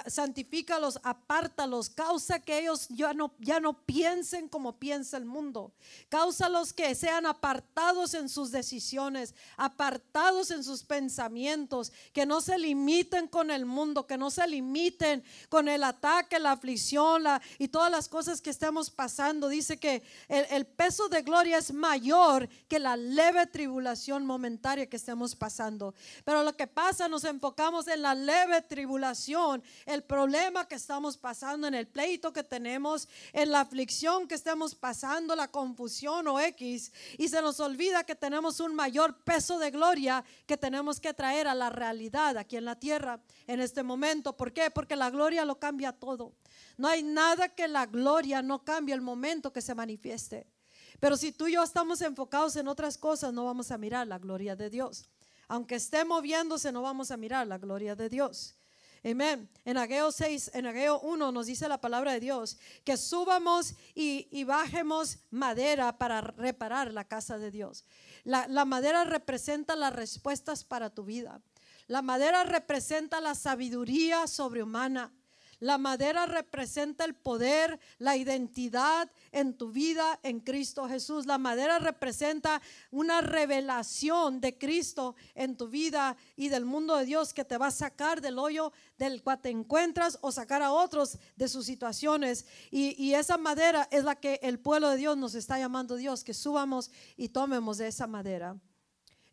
santifícalos, apártalos, causa que ellos ya no, ya no piensen como piensa el mundo, cáusalos que sean apartados en sus decisiones, apartados en sus pensamientos, que no se limiten con el mundo, que no se limiten con el ataque, la aflicción la, y todas las cosas que estamos pasando. Dice que el, el peso de gloria es mayor que la leve tribulación momentaria que estemos pasando. Pero lo que pasa, nos enfocamos en la leve tribulación el problema que estamos pasando, en el pleito que tenemos, en la aflicción que estamos pasando, la confusión o X, y se nos olvida que tenemos un mayor peso de gloria que tenemos que traer a la realidad aquí en la tierra en este momento. ¿Por qué? Porque la gloria lo cambia todo. No hay nada que la gloria no cambie el momento que se manifieste. Pero si tú y yo estamos enfocados en otras cosas, no vamos a mirar la gloria de Dios. Aunque esté moviéndose, no vamos a mirar la gloria de Dios. Amén. En Ageo 6, en Ageo 1 nos dice la palabra de Dios que subamos y, y bajemos madera para reparar la casa de Dios. La, la madera representa las respuestas para tu vida. La madera representa la sabiduría sobrehumana. La madera representa el poder, la identidad en tu vida en Cristo Jesús. La madera representa una revelación de Cristo en tu vida y del mundo de Dios que te va a sacar del hoyo del cual te encuentras o sacar a otros de sus situaciones. Y, esa madera es la que el pueblo de Dios nos está llamando Dios, que subamos y tomemos de esa madera.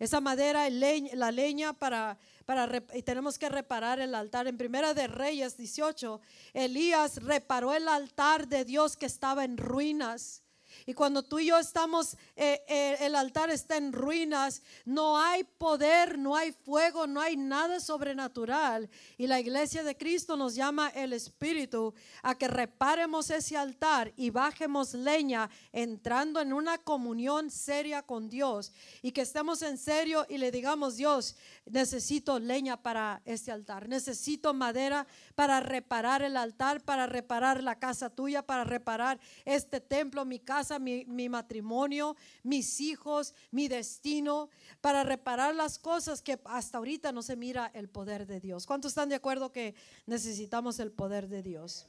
Esa madera, la leña para y tenemos que reparar el altar. En Primera de Reyes 18, Elías reparó el altar de Dios que estaba en ruinas. Y cuando tú y yo estamos, eh, eh, el altar está en ruinas, no hay poder, no hay fuego, no hay nada sobrenatural. Y la iglesia de Cristo nos llama el Espíritu a que reparemos ese altar y bajemos leña entrando en una comunión seria con Dios. Y que estemos en serio y le digamos, Dios, necesito leña para este altar, necesito madera para reparar el altar, para reparar la casa tuya, para reparar este templo, mi casa, mi, matrimonio, mis hijos, mi destino, para reparar las cosas que hasta ahorita no se mira el poder de Dios. ¿Cuántos están de acuerdo que necesitamos el poder de Dios?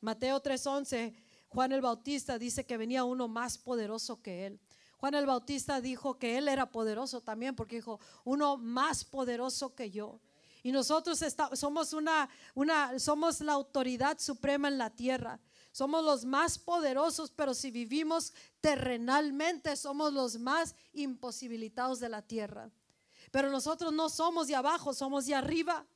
Mateo 3:11, Juan el Bautista dice que venía uno más poderoso que él. Juan el Bautista dijo que él era poderoso también porque dijo, uno más poderoso que yo. Y nosotros somos, una, una, somos la autoridad suprema en la tierra. Somos los más poderosos, pero si vivimos terrenalmente, somos los más imposibilitados de la tierra. Pero nosotros no somos de abajo, somos de arriba.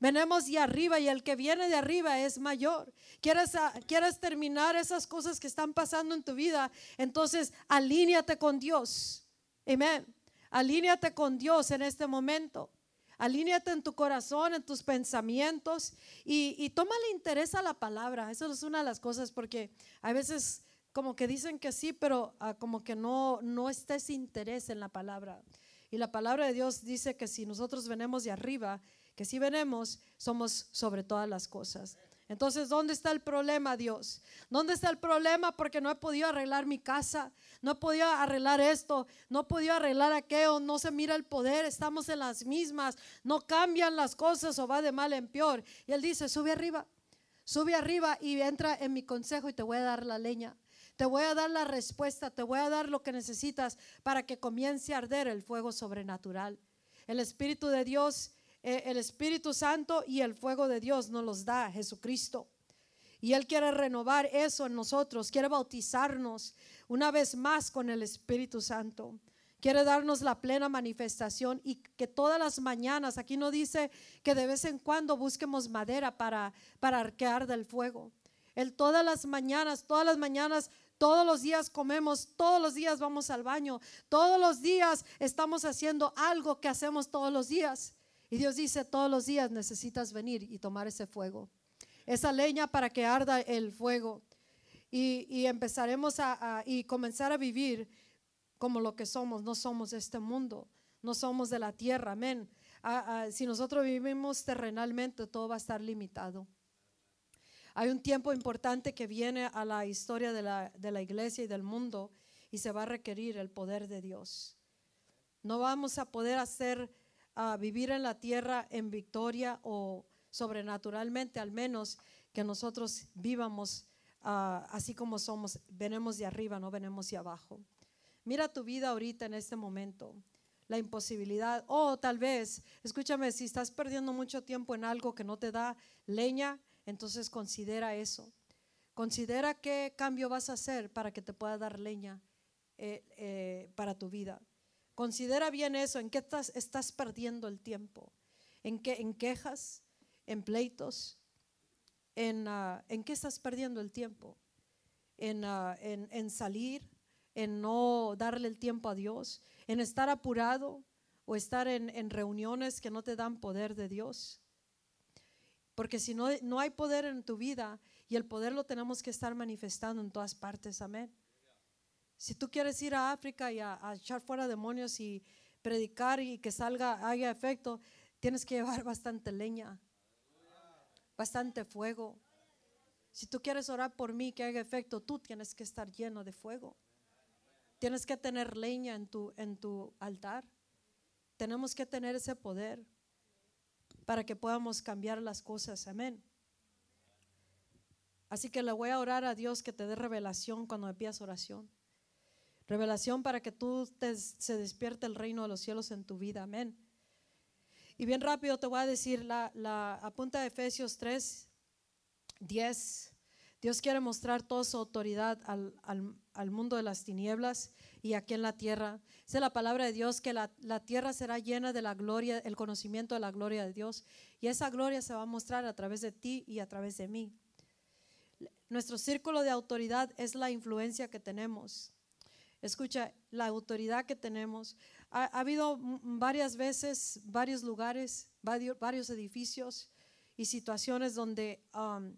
Venemos de arriba y el que viene de arriba es mayor. ¿Quieres, quieres terminar esas cosas que están pasando en tu vida? Entonces, alíñate con Dios. Amén. Alíñate con Dios en este momento. Alíñate en tu corazón, en tus pensamientos y, y tómale interés a la palabra. Eso es una de las cosas porque a veces como que dicen que sí, pero ah, como que no, no está ese interés en la palabra. Y la palabra de Dios dice que si nosotros venimos de arriba, que si venimos, somos sobre todas las cosas. Entonces, ¿dónde está el problema, Dios? ¿Dónde está el problema? Porque no he podido arreglar mi casa, no he podido arreglar esto, no he podido arreglar aquello, no se mira el poder, estamos en las mismas, no cambian las cosas o va de mal en peor. Y él dice, sube arriba, sube arriba y entra en mi consejo y te voy a dar la leña. Te voy a dar la respuesta, te voy a dar lo que necesitas para que comience a arder el fuego sobrenatural. El Espíritu de Dios el Espíritu Santo y el fuego de Dios nos los da Jesucristo. Y Él quiere renovar eso en nosotros, quiere bautizarnos una vez más con el Espíritu Santo. Quiere darnos la plena manifestación y que todas las mañanas, aquí no dice que de vez en cuando busquemos madera para, para arquear del fuego. Él todas las mañanas, todas las mañanas todos los días comemos, todos los días vamos al baño, todos los días estamos haciendo algo que hacemos todos los días. Y Dios dice, todos los días necesitas venir y tomar ese fuego, esa leña para que arda el fuego. Y, empezaremos a, y comenzar a vivir como lo que somos. No somos de este mundo, no somos de la tierra, amén. si nosotros vivimos terrenalmente, todo va a estar limitado. Hay un tiempo importante que viene a la historia de la, de la iglesia y del mundo y se va a requerir el poder de Dios. No vamos a poder hacer a vivir en la tierra en victoria o sobrenaturalmente, al menos que nosotros vivamos ah, así como somos, venimos de arriba, no venimos de abajo. Mira tu vida ahorita en este momento, la imposibilidad, o tal vez, escúchame, si estás perdiendo mucho tiempo en algo que no te da leña, entonces considera eso. Considera qué cambio vas a hacer para que te pueda dar leña eh, eh, para tu vida. Considera bien eso, en qué estás, perdiendo el tiempo, en, qué, en quejas, en pleitos, en, ah, en qué estás perdiendo el tiempo, en, ah, en, en salir, en no darle el tiempo a Dios, en estar apurado o estar en, en, reuniones que no te dan poder de Dios. Porque si no, no hay poder en tu vida y el poder lo tenemos que estar manifestando en todas partes, amén. Si tú quieres ir a África y a, echar fuera demonios y predicar y que salga, haya efecto, tienes que llevar bastante leña. bastante fuego. Si tú quieres orar por mí que haga efecto, tú tienes que estar lleno de fuego. Tienes que tener leña en tu, en tu altar. Tenemos que tener ese poder para que podamos cambiar las cosas. Amén. Así que le voy a orar a Dios que te dé revelación cuando me pidas oración. Revelación para que tú te, se despierte el reino de los cielos en tu vida. Amén. Y bien rápido te voy a decir la, la apunta de Efesios 3, 10. Dios quiere mostrar toda su autoridad al, mundo de las tinieblas y aquí en la tierra. Dice la palabra de Dios que la, tierra será llena de la gloria, el conocimiento de la gloria de Dios. Y esa gloria se va a mostrar a través de ti y a través de mí. Nuestro círculo de autoridad es la influencia que tenemos. Escucha, la autoridad que tenemos. Ha, ha habido varias veces, varios lugares, varios, edificios y situaciones donde um,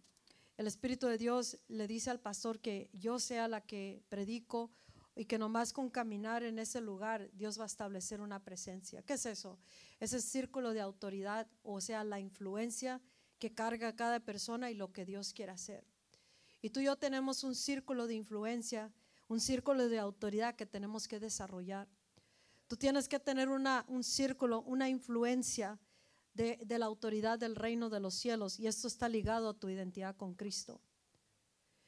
el Espíritu de Dios le dice al pastor que yo sea la que predico y que nomás con caminar en ese lugar Dios va a establecer una presencia. ¿Qué es eso? Ese círculo de autoridad, o sea, la influencia que carga cada persona y lo que Dios quiere hacer. Y tú y yo tenemos un círculo de influencia, un círculo de autoridad que tenemos que desarrollar. Tú tienes que tener una, un círculo, una influencia de, de, la autoridad del reino de los cielos y esto está ligado a tu identidad con Cristo.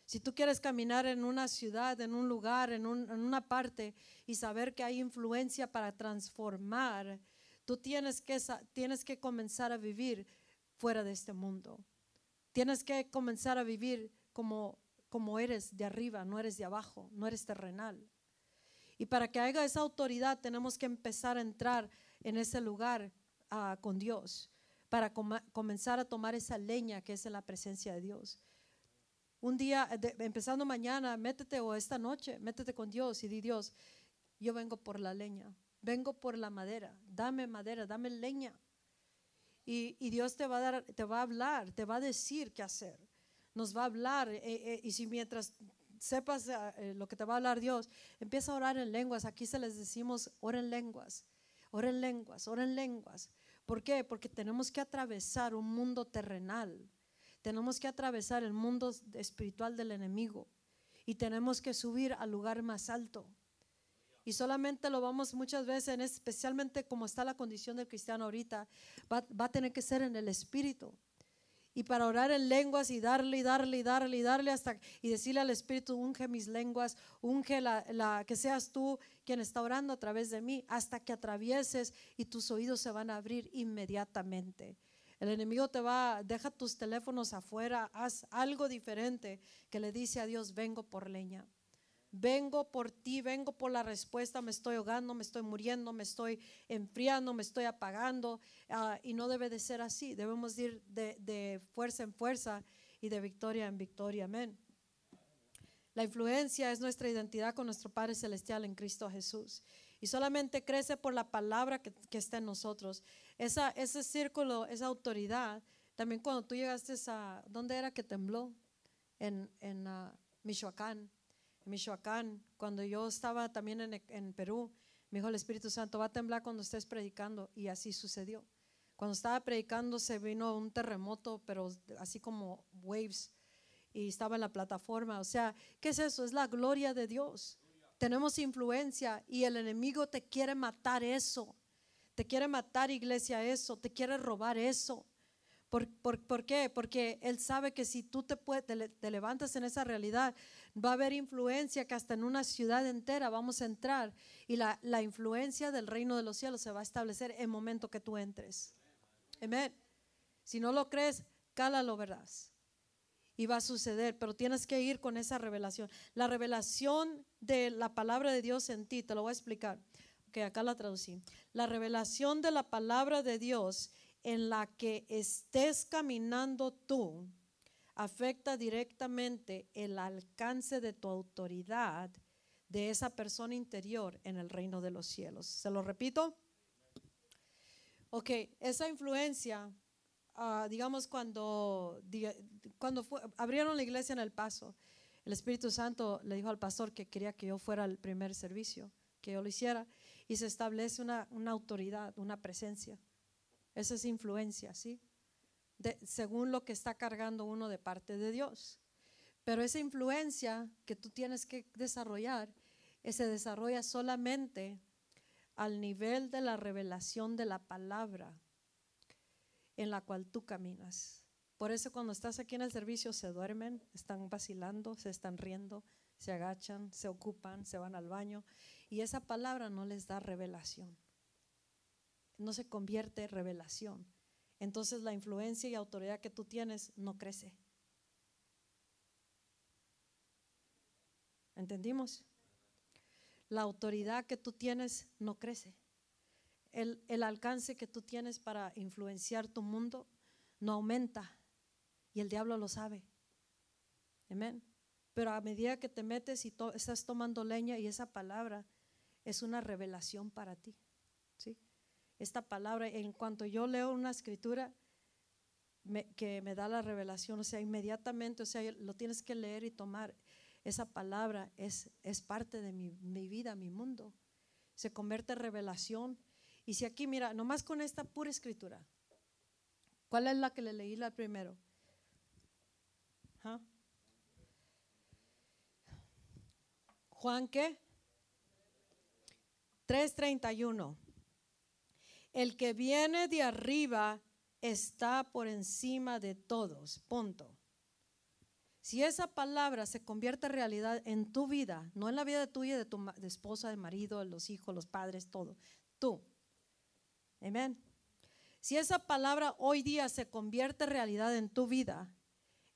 Si tú quieres caminar en una ciudad, en un lugar, en, un, en una parte y saber que hay influencia para transformar, tú tienes que, tienes que comenzar a vivir fuera de este mundo. Tienes que comenzar a vivir como, como eres de arriba, no eres de abajo, no eres terrenal. Y para que haya esa autoridad tenemos que empezar a entrar en ese lugar uh, con Dios, para com comenzar a tomar esa leña que es en la presencia de Dios. Un día, de, empezando mañana, métete o esta noche, métete con Dios y di Dios, yo vengo por la leña, vengo por la madera, dame madera, dame leña. Y, y Dios te va, a dar, te va a hablar, te va a decir qué hacer, nos va a hablar. Eh, eh, y si mientras sepas eh, lo que te va a hablar Dios, empieza a orar en lenguas. Aquí se les decimos, ora en lenguas, ora en lenguas, ora en lenguas. ¿Por qué? Porque tenemos que atravesar un mundo terrenal tenemos que atravesar el mundo espiritual del enemigo y tenemos que subir al lugar más alto. Y solamente lo vamos muchas veces, especialmente como está la condición del cristiano ahorita, va, va, a tener que ser en el espíritu. Y para orar en lenguas y darle y darle y darle y darle hasta y decirle al espíritu, unge mis lenguas, unge la, la, que seas tú quien está orando a través de mí, hasta que atravieses y tus oídos se van a abrir inmediatamente. El enemigo te va, deja tus teléfonos afuera, haz algo diferente que le dice a Dios, vengo por leña. Vengo por ti, vengo por la respuesta, me estoy ahogando, me estoy muriendo, me estoy enfriando, me estoy apagando. Uh, y no debe de ser así, debemos ir de, de fuerza en fuerza y de victoria en victoria. Amén. La influencia es nuestra identidad con nuestro Padre Celestial en Cristo Jesús. Y solamente crece por la palabra que, que está en nosotros esa, ese círculo, esa autoridad, también cuando tú llegaste a, ¿dónde era que tembló? En, en uh, Michoacán. Michoacán, cuando yo estaba también en, Perú, me dijo el Espíritu Santo, va a temblar cuando estés predicando. Y así sucedió. Cuando estaba predicando se vino un terremoto, pero así como waves, y estaba en la plataforma. O sea, ¿qué es eso? Es la gloria de Dios. Tenemos influencia y el enemigo te quiere matar eso. Te quiere matar, iglesia, eso. Te quiere robar eso. ¿Por, por, qué? Porque Él sabe que si tú te, levantas en esa realidad, va a haber influencia que hasta en una ciudad entera vamos a entrar. Y la, la influencia del reino de los cielos se va a establecer en el momento que tú entres. Amén. Si no lo crees, cálalo, verás. Y va a suceder, pero tienes que ir con esa revelación. La revelación de la palabra de Dios en ti, te lo voy a explicar que acá la traducí, la revelación de la palabra de Dios en la que estés caminando tú afecta directamente el alcance de tu autoridad de esa persona interior en el reino de los cielos. ¿Se lo repito? Ok, esa influencia, uh, digamos cuando, cuando abrieron la iglesia en El Paso, el Espíritu Santo le dijo al pastor que quería que yo fuera el primer servicio, que yo lo hiciera y se establece una, una autoridad, una presencia. Esa es influencia, ¿sí? Según lo que está cargando uno de parte de Dios. Pero esa influencia que tú tienes que desarrollar, eh, se desarrolla solamente al nivel de la revelación de la palabra en la cual tú caminas. Por eso cuando estás aquí en el servicio se duermen, están vacilando, se están riendo, se agachan, se ocupan, se van al baño y esa palabra no les da revelación. No se convierte en revelación. Entonces la influencia y autoridad que tú tienes no crece. ¿Entendimos? La autoridad que tú tienes no crece. El, el alcance que tú tienes para influenciar tu mundo no aumenta. Y el diablo lo sabe. Amén. Pero a medida que te metes y estás tomando leña y esa palabra es una revelación para ti. Esta palabra, en cuanto yo leo una escritura que me da la revelación, o sea, inmediatamente, o sea, lo tienes que leer y tomar. Esa palabra es, es parte de mi, mi vida, mi mundo. Se convierte en revelación. Y si aquí, mira, nomás con esta pura escritura, ¿cuál es la que le leí la primero? Juan qué? 3:31. El que viene de arriba está por encima de todos. Punto. Si esa palabra se convierte en realidad en tu vida, no en la vida tuya, de tu esposa, de marido, de los hijos, los padres, todo, tú. Amén. Si esa palabra hoy día se convierte en realidad en tu vida,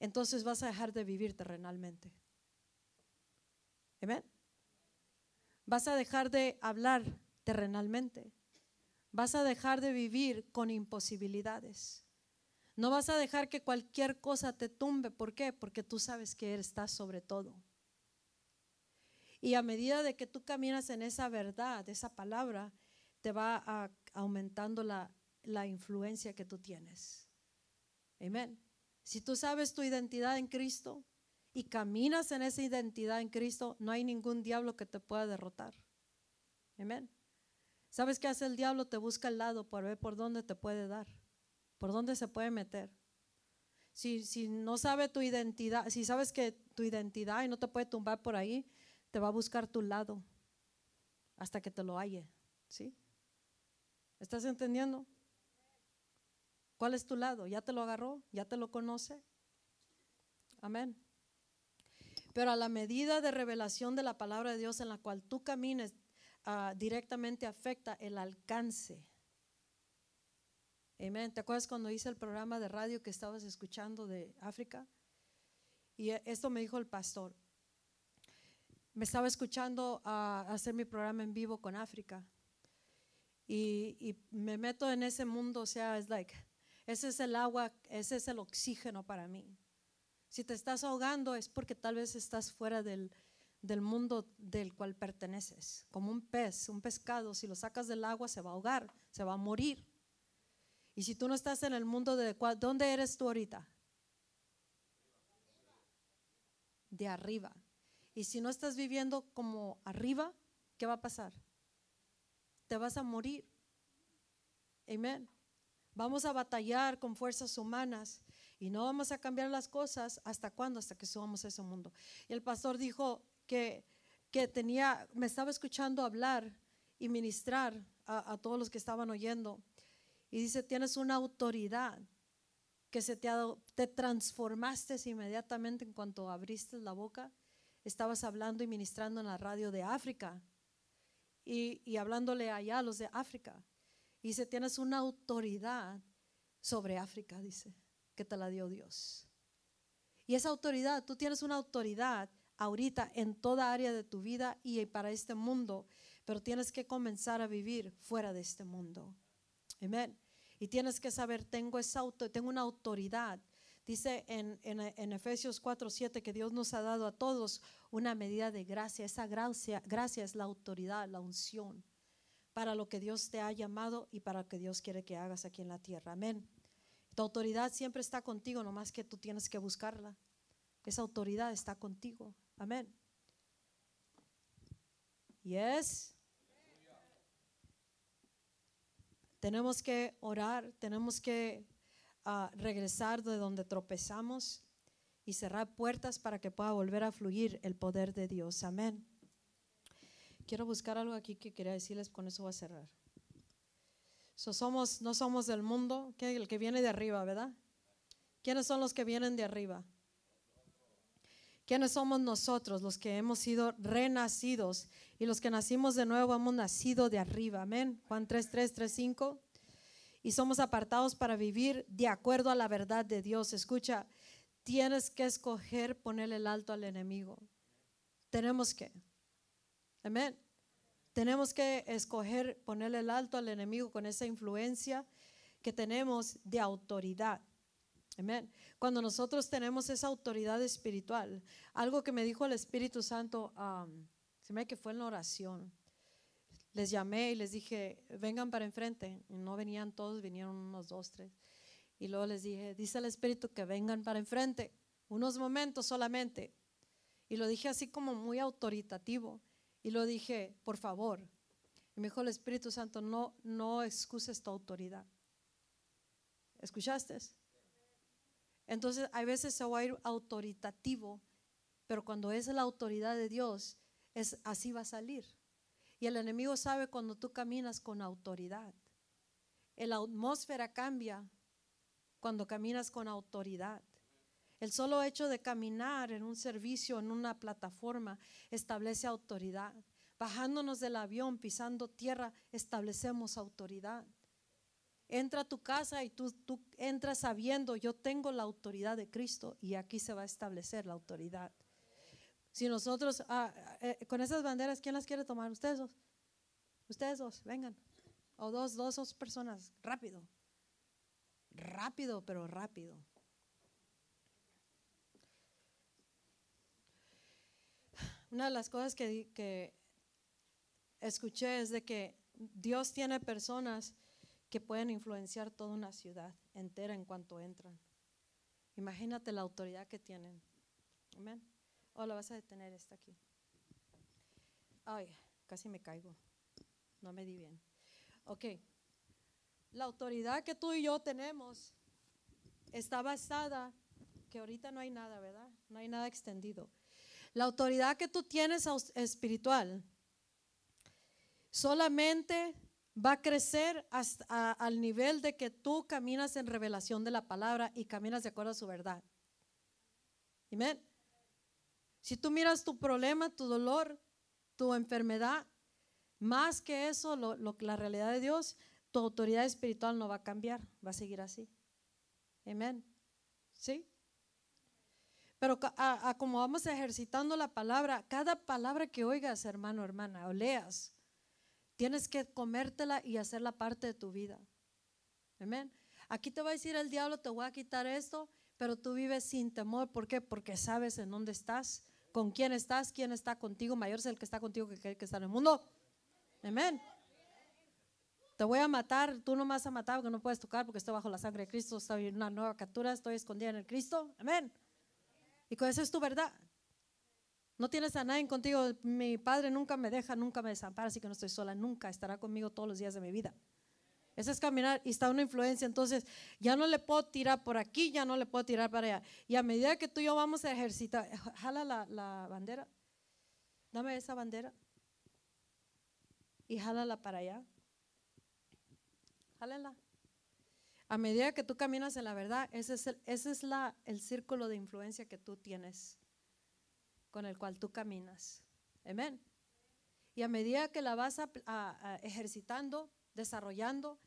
entonces vas a dejar de vivir terrenalmente. Amén. Vas a dejar de hablar terrenalmente. Vas a dejar de vivir con imposibilidades. No vas a dejar que cualquier cosa te tumbe. ¿Por qué? Porque tú sabes que Él está sobre todo. Y a medida de que tú caminas en esa verdad, esa palabra, te va aumentando la influencia que tú tienes. Amén. Si tú sabes tu identidad en Cristo y caminas en esa identidad en Cristo, no hay ningún diablo que te pueda derrotar. Amén. ¿Sabes qué hace el diablo? Te busca al lado para ver por dónde te puede dar, por dónde se puede meter. Si, si no sabe tu identidad, si sabes que tu identidad y no te puede tumbar por ahí, te va a buscar tu lado hasta que te lo halle. ¿Sí? ¿Estás entendiendo? ¿Cuál es tu lado? ¿Ya te lo agarró? ¿Ya te lo conoce? Amén. Pero a la medida de revelación de la palabra de Dios en la cual tú camines, ah, directamente afecta el alcance. Amén. ¿Te acuerdas cuando hice el programa de radio que estabas escuchando de África? Y eh, esto me dijo el pastor. Me estaba escuchando a hacer mi programa en vivo con África. Y, y me meto en ese mundo, o sea, es like, ese es el agua, ese es el oxígeno para mí. Si te estás ahogando es porque tal vez estás fuera del, del mundo del cual perteneces. Como un pez, un pescado, si lo sacas del agua se va a ahogar, se va a morir. Y si tú no estás en el mundo de cuál- ¿dónde eres tú ahorita? De arriba. Y si no estás viviendo como arriba, ¿qué va a pasar? Te vas a morir. Amén. Vamos a batallar con fuerzas humanas y no vamos a cambiar las cosas hasta cuándo, hasta que subamos a ese mundo. Y el pastor dijo que, tenía, me estaba escuchando hablar y ministrar a, a todos los que estaban oyendo. Y dice, tienes una autoridad que se te ha dado, te transformaste inmediatamente en cuanto abriste la boca. Estabas hablando y ministrando en la radio de África y, y hablándole allá a los de África. Y dice, tienes una autoridad sobre África, dice, que te la dio Dios. Y esa autoridad, tú tienes una autoridad ahorita en toda área de tu vida y para este mundo, pero tienes que comenzar a vivir fuera de este mundo. Amén. Y tienes que saber, tengo, esa auto, tengo una autoridad. Dice en, en, Efesios 4, 7 que Dios nos ha dado a todos una medida de gracia. Esa gracia, gracia es la autoridad, la unción para lo que Dios te ha llamado y para lo que Dios quiere que hagas aquí en la tierra. Amén. Tu autoridad siempre está contigo, nomás que tú tienes que buscarla. Esa autoridad está contigo. Amén. Yes. Tenemos que orar, tenemos que a regresar de donde tropezamos y cerrar puertas para que pueda volver a fluir el poder de Dios. Amén. Quiero buscar algo aquí que quería decirles, con eso voy a cerrar. somos, no somos del mundo, que el que viene de arriba, ¿verdad? ¿Quiénes son los que vienen de arriba? ¿Quiénes somos nosotros, los que hemos sido renacidos y los que nacimos de nuevo hemos nacido de arriba? Amén. Juan 3, 3, 3, 5. Y somos apartados para vivir de acuerdo a la verdad de Dios. Escucha, tienes que escoger ponerle el alto al enemigo. Tenemos que. Amén. Tenemos que escoger ponerle el alto al enemigo con esa influencia que tenemos de autoridad. Amén. Cuando nosotros tenemos esa autoridad espiritual, algo que me dijo el Espíritu Santo, se me que fue en la oración. Les llamé y les dije, vengan para enfrente. Y no venían todos, vinieron unos dos, tres. Y luego les dije, dice el Espíritu que vengan para enfrente, unos momentos solamente. Y lo dije así como muy autoritativo. Y lo dije, por favor. Y me dijo el Espíritu Santo, no, no excuses tu autoridad. ¿Escuchaste? Entonces, hay veces se va a ir autoritativo, pero cuando es la autoridad de Dios, es así va a salir. Y el enemigo sabe cuando tú caminas con autoridad. La atmósfera cambia cuando caminas con autoridad. El solo hecho de caminar en un servicio, en una plataforma, establece autoridad. Bajándonos del avión, pisando tierra, establecemos autoridad. Entra a tu casa y tú, tú entras sabiendo, yo tengo la autoridad de Cristo y aquí se va a establecer la autoridad. Si nosotros, ah, eh, con esas banderas, ¿quién las quiere tomar? Ustedes dos. Ustedes dos, vengan. O dos, dos, dos personas, rápido. Rápido, pero rápido. Una de las cosas que, que escuché es de que Dios tiene personas que pueden influenciar toda una ciudad entera en cuanto entran. Imagínate la autoridad que tienen. Amén. O oh, la vas a detener esta aquí. Ay, casi me caigo. No me di bien. Ok. La autoridad que tú y yo tenemos está basada, que ahorita no hay nada, ¿verdad? No hay nada extendido. La autoridad que tú tienes espiritual solamente va a crecer hasta al nivel de que tú caminas en revelación de la palabra y caminas de acuerdo a su verdad. Amén. Si tú miras tu problema, tu dolor, tu enfermedad, más que eso, lo, la realidad de Dios, tu autoridad espiritual no va a cambiar, va a seguir así. Amén. ¿Sí? Pero como vamos ejercitando la palabra, cada palabra que oigas, hermano, hermana, o leas, Tienes que comértela y hacerla parte de tu vida. Amén. Aquí te va a decir el diablo, te voy a quitar esto, pero tú vives sin temor. ¿Por qué? Porque sabes en dónde estás, con quién estás, quién está contigo. Mayor es el que está contigo que el que está en el mundo. Amén. Te voy a matar, tú no me vas a matar porque no puedes tocar porque estoy bajo la sangre de Cristo, estoy en una nueva captura, estoy escondida en el Cristo. Amén. Y con eso es tu verdad. No tienes a nadie contigo. Mi padre nunca me deja, nunca me desampara, así que no estoy sola, nunca estará conmigo todos los días de mi vida. Ese es caminar y está una influencia. Entonces, ya no le puedo tirar por aquí, ya no le puedo tirar para allá. Y a medida que tú y yo vamos a ejercitar, jala la, bandera, dame esa bandera y jálala para allá. Jálala. A medida que tú caminas en la verdad, ese es, el, ese es la, el círculo de influencia que tú tienes con el cual tú caminas. Amén. Y a medida que la vas ejercitando, desarrollando,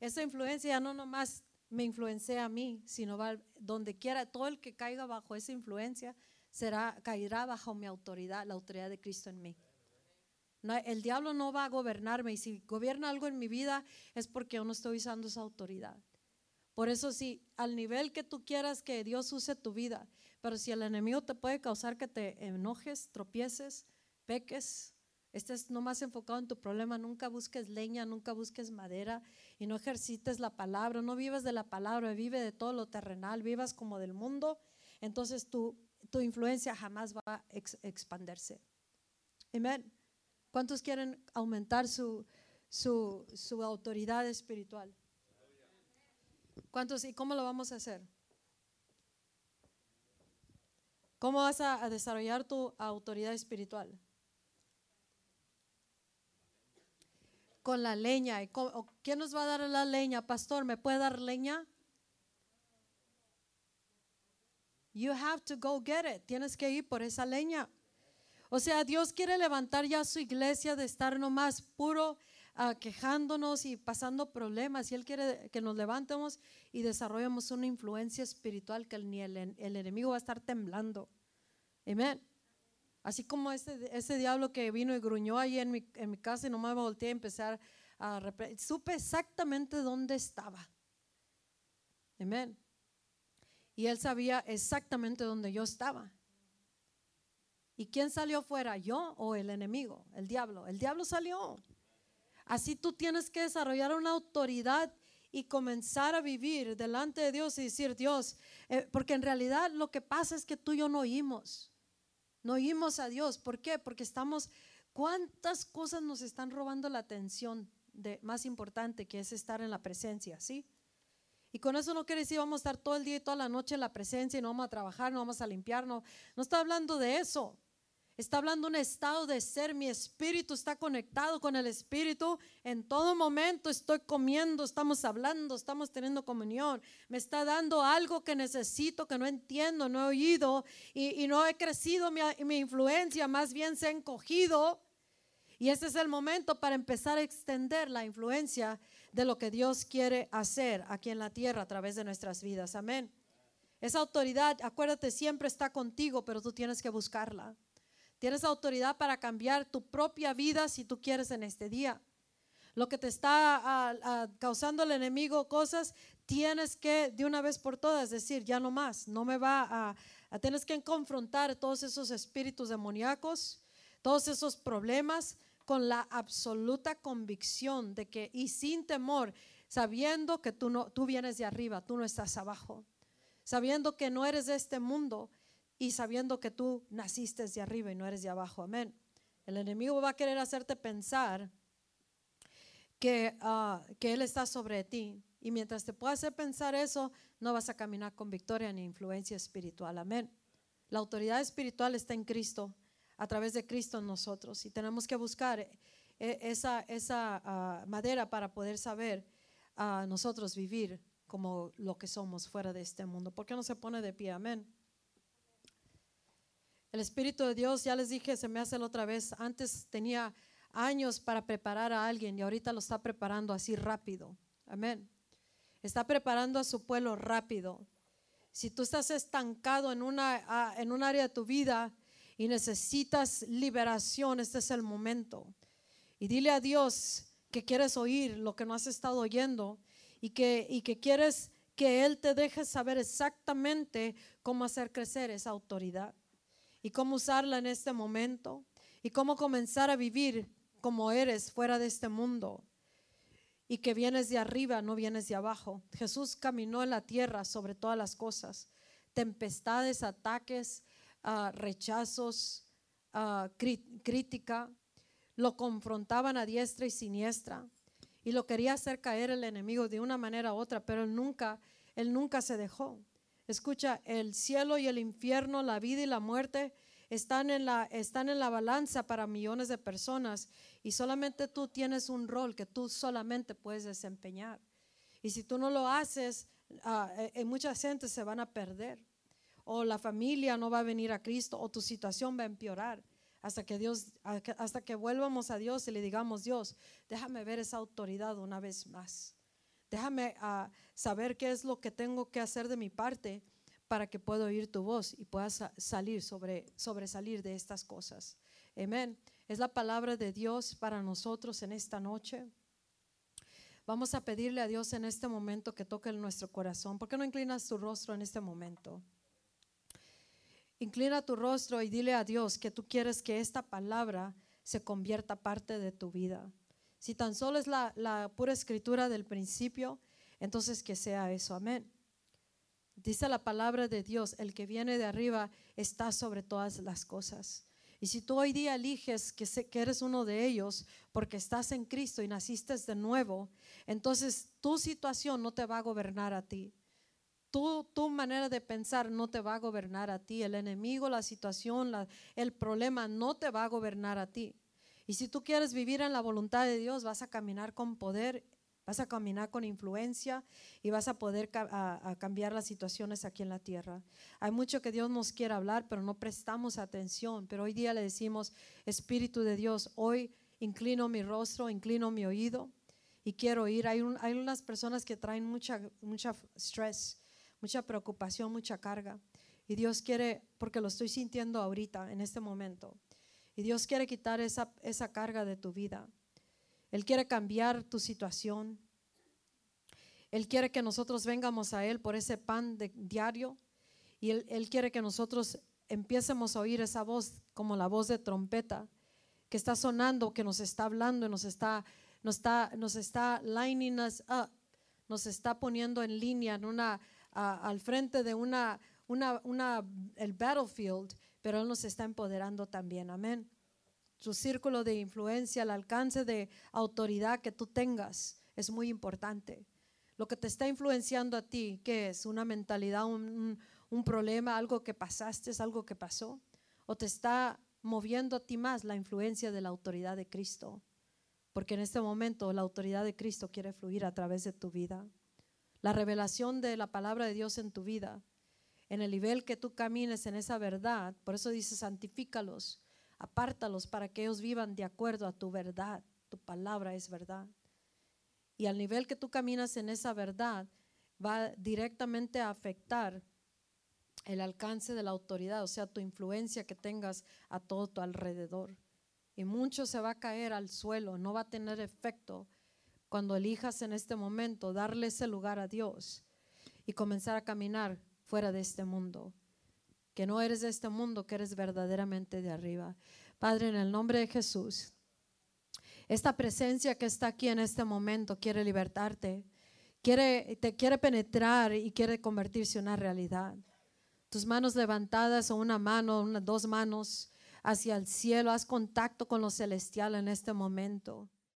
esa influencia no nomás me influencia a mí, sino va donde quiera, todo el que caiga bajo esa influencia será, caerá bajo mi autoridad, la autoridad de Cristo en mí. el diablo no va a gobernarme y si gobierna algo en mi vida es porque yo no estoy usando esa autoridad. Por eso si al nivel que tú quieras que Dios use tu vida, pero si el enemigo te puede causar que te enojes, tropieces, peques, estés nomás enfocado en tu problema, nunca busques leña, nunca busques madera y no ejercites la palabra, no vivas de la palabra, vive de todo lo terrenal, vivas como del mundo, entonces tu, tu influencia jamás va a expandirse. Amén. ¿Cuántos quieren aumentar su, su, su autoridad espiritual? ¿Cuántos y cómo lo vamos a hacer? ¿Cómo vas a, desarrollar tu autoridad espiritual? Con la leña. ¿Y cómo- o ¿Quién nos va a dar la leña? Pastor, ¿me puede dar leña? You have to go get it. Tienes que ir por esa leña. O sea, Dios quiere levantar ya su iglesia de estar nomás puro ah, quejándonos y pasando problemas. Y Él quiere que nos levantemos y desarrollemos una influencia espiritual que ni el, enemigo va a estar temblando. Amén. Así como ese, ese diablo que vino y gruñó ahí en mi, en mi casa y nomás me volteé a empezar a Supe exactamente dónde estaba. Amén. Y él sabía exactamente dónde yo estaba. ¿Y quién salió fuera? ¿Yo o el enemigo? El diablo. El diablo salió. Así tú tienes que desarrollar una autoridad y comenzar a vivir delante de Dios y decir, Dios, eh, porque en realidad lo que pasa es que tú y yo no oímos. No oímos a Dios. ¿Por qué? Porque estamos, ¿cuántas cosas nos están robando la atención de más importante que es estar en la presencia? ¿Sí? Y con eso no quiere decir vamos a estar todo el día y toda la noche en la presencia y no vamos a trabajar, no vamos a limpiar, no, no está hablando de eso. Está hablando un estado de ser, mi espíritu está conectado con el espíritu. En todo momento estoy comiendo, estamos hablando, estamos teniendo comunión. Me está dando algo que necesito, que no entiendo, no he oído y, no he crecido mi, mi influencia, más bien se ha encogido. Y ese es el momento para empezar a extender la influencia de lo que Dios quiere hacer aquí en la tierra a través de nuestras vidas. Amén. Esa autoridad, acuérdate, siempre está contigo, pero tú tienes que buscarla. Tienes autoridad para cambiar tu propia vida si tú quieres en este día. Lo que te está causando el enemigo cosas, tienes que de una vez por todas decir, ya no más, no me va a, a tienes que confrontar todos esos espíritus demoníacos, todos esos problemas con la absoluta convicción de que y sin temor, sabiendo que tú no tú vienes de arriba, tú no estás abajo. Sabiendo que no eres de este mundo y sabiendo que tú naciste de arriba y no eres de abajo. Amén. El enemigo va a querer hacerte pensar que, ah, que Él está sobre ti. Y mientras te pueda hacer pensar eso, no vas a caminar con victoria ni influencia espiritual. Amén. La autoridad espiritual está en Cristo, a través de Cristo en nosotros. Y tenemos que buscar eh, esa, esa ah, madera para poder saber a nosotros vivir como lo que somos fuera de este mundo. ¿Por qué no se pone de pie? Amén. El Espíritu de Dios, ya les dije, se me hace la otra vez. Antes tenía años para preparar a alguien y ahorita lo está preparando así rápido. Amén. Está preparando a su pueblo rápido. Si tú estás estancado en, una, en un área de tu vida y necesitas liberación, este es el momento. Y dile a Dios que quieres oír lo que no has estado oyendo y que, y que quieres que Él te deje saber exactamente cómo hacer crecer esa autoridad y cómo usarla en este momento y cómo comenzar a vivir como eres fuera de este mundo y que vienes de arriba, no vienes de abajo. Jesús caminó en la tierra sobre todas las cosas, tempestades, ataques, ah, rechazos, ah, crítica, lo confrontaban a diestra y siniestra y lo quería hacer caer el enemigo de una manera u otra, pero él nunca, él nunca se dejó. Escucha, el cielo y el infierno, la vida y la muerte están en la, están en la balanza para millones de personas y solamente tú tienes un rol que tú solamente puedes desempeñar. Y si tú no lo haces, eh, mucha gente se van a perder. O la familia no va a venir a Cristo, o tu situación va a empeorar hasta que Dios, hasta que vuelvamos a Dios y le digamos, Dios, déjame ver esa autoridad una vez más. Déjame ah, saber qué es lo que tengo que hacer de mi parte para que pueda oír tu voz y pueda sa- salir sobre sobresalir de estas cosas. Amén. Es la palabra de Dios para nosotros en esta noche. Vamos a pedirle a Dios en este momento que toque nuestro corazón. ¿Por qué no inclinas tu rostro en este momento? Inclina tu rostro y dile a Dios que tú quieres que esta palabra se convierta parte de tu vida. Si tan solo es la, pura escritura del principio, entonces que sea eso. Amén. Dice la palabra de Dios, el que viene de arriba está sobre todas las cosas. Y si tú hoy día eliges que, que eres uno de ellos porque estás en Cristo y naciste de nuevo, entonces tu situación no te va a gobernar a ti. Tu, tu, manera de pensar no te va a gobernar a ti. El enemigo, la situación, el problema no te va a gobernar a ti. Y si tú quieres vivir en la voluntad de Dios, vas a caminar con poder, vas a caminar con influencia y vas a poder a cambiar las situaciones aquí en la tierra. Hay mucho que Dios nos quiere hablar, pero no prestamos atención. Pero hoy día le decimos, Espíritu de Dios, hoy inclino mi rostro, inclino mi oído y quiero oír. Hay, hay unas personas que traen mucha, mucha stress, mucha preocupación, mucha carga. Y Dios quiere, porque lo estoy sintiendo ahorita, en este momento. Y Dios quiere quitar esa, esa carga de tu vida. Él quiere cambiar tu situación. Él quiere que nosotros vengamos a Él por ese pan de, diario. Y él, él quiere que nosotros empiecemos a oír esa voz como la voz de trompeta que está sonando, que nos está hablando, nos está, nos está, nos está lining us up, nos está poniendo en línea, en una, al frente de una, una, una, el battlefield pero Él nos está empoderando también. Amén. Su círculo de influencia, el alcance de autoridad que tú tengas es muy importante. Lo que te está influenciando a ti, ¿qué es? ¿Una mentalidad, un, un problema, algo que pasaste, es algo que pasó? ¿O te está moviendo a ti más la influencia de la autoridad de Cristo? Porque en este momento la autoridad de Cristo quiere fluir a través de tu vida. La revelación de la palabra de Dios en tu vida en el nivel que tú camines en esa verdad. Por eso dice, santifícalos, apártalos para que ellos vivan de acuerdo a tu verdad. Tu palabra es verdad. Y al nivel que tú caminas en esa verdad, va directamente a afectar el alcance de la autoridad, o sea, tu influencia que tengas a todo tu alrededor. Y mucho se va a caer al suelo, no va a tener efecto cuando elijas en este momento darle ese lugar a Dios y comenzar a caminar fuera de este mundo, que no eres de este mundo, que eres verdaderamente de arriba. Padre, en el nombre de Jesús, esta presencia que está aquí en este momento quiere libertarte, quiere, te quiere penetrar y quiere convertirse en una realidad. Tus manos levantadas o una mano, dos manos hacia el cielo, haz contacto con lo celestial en este momento.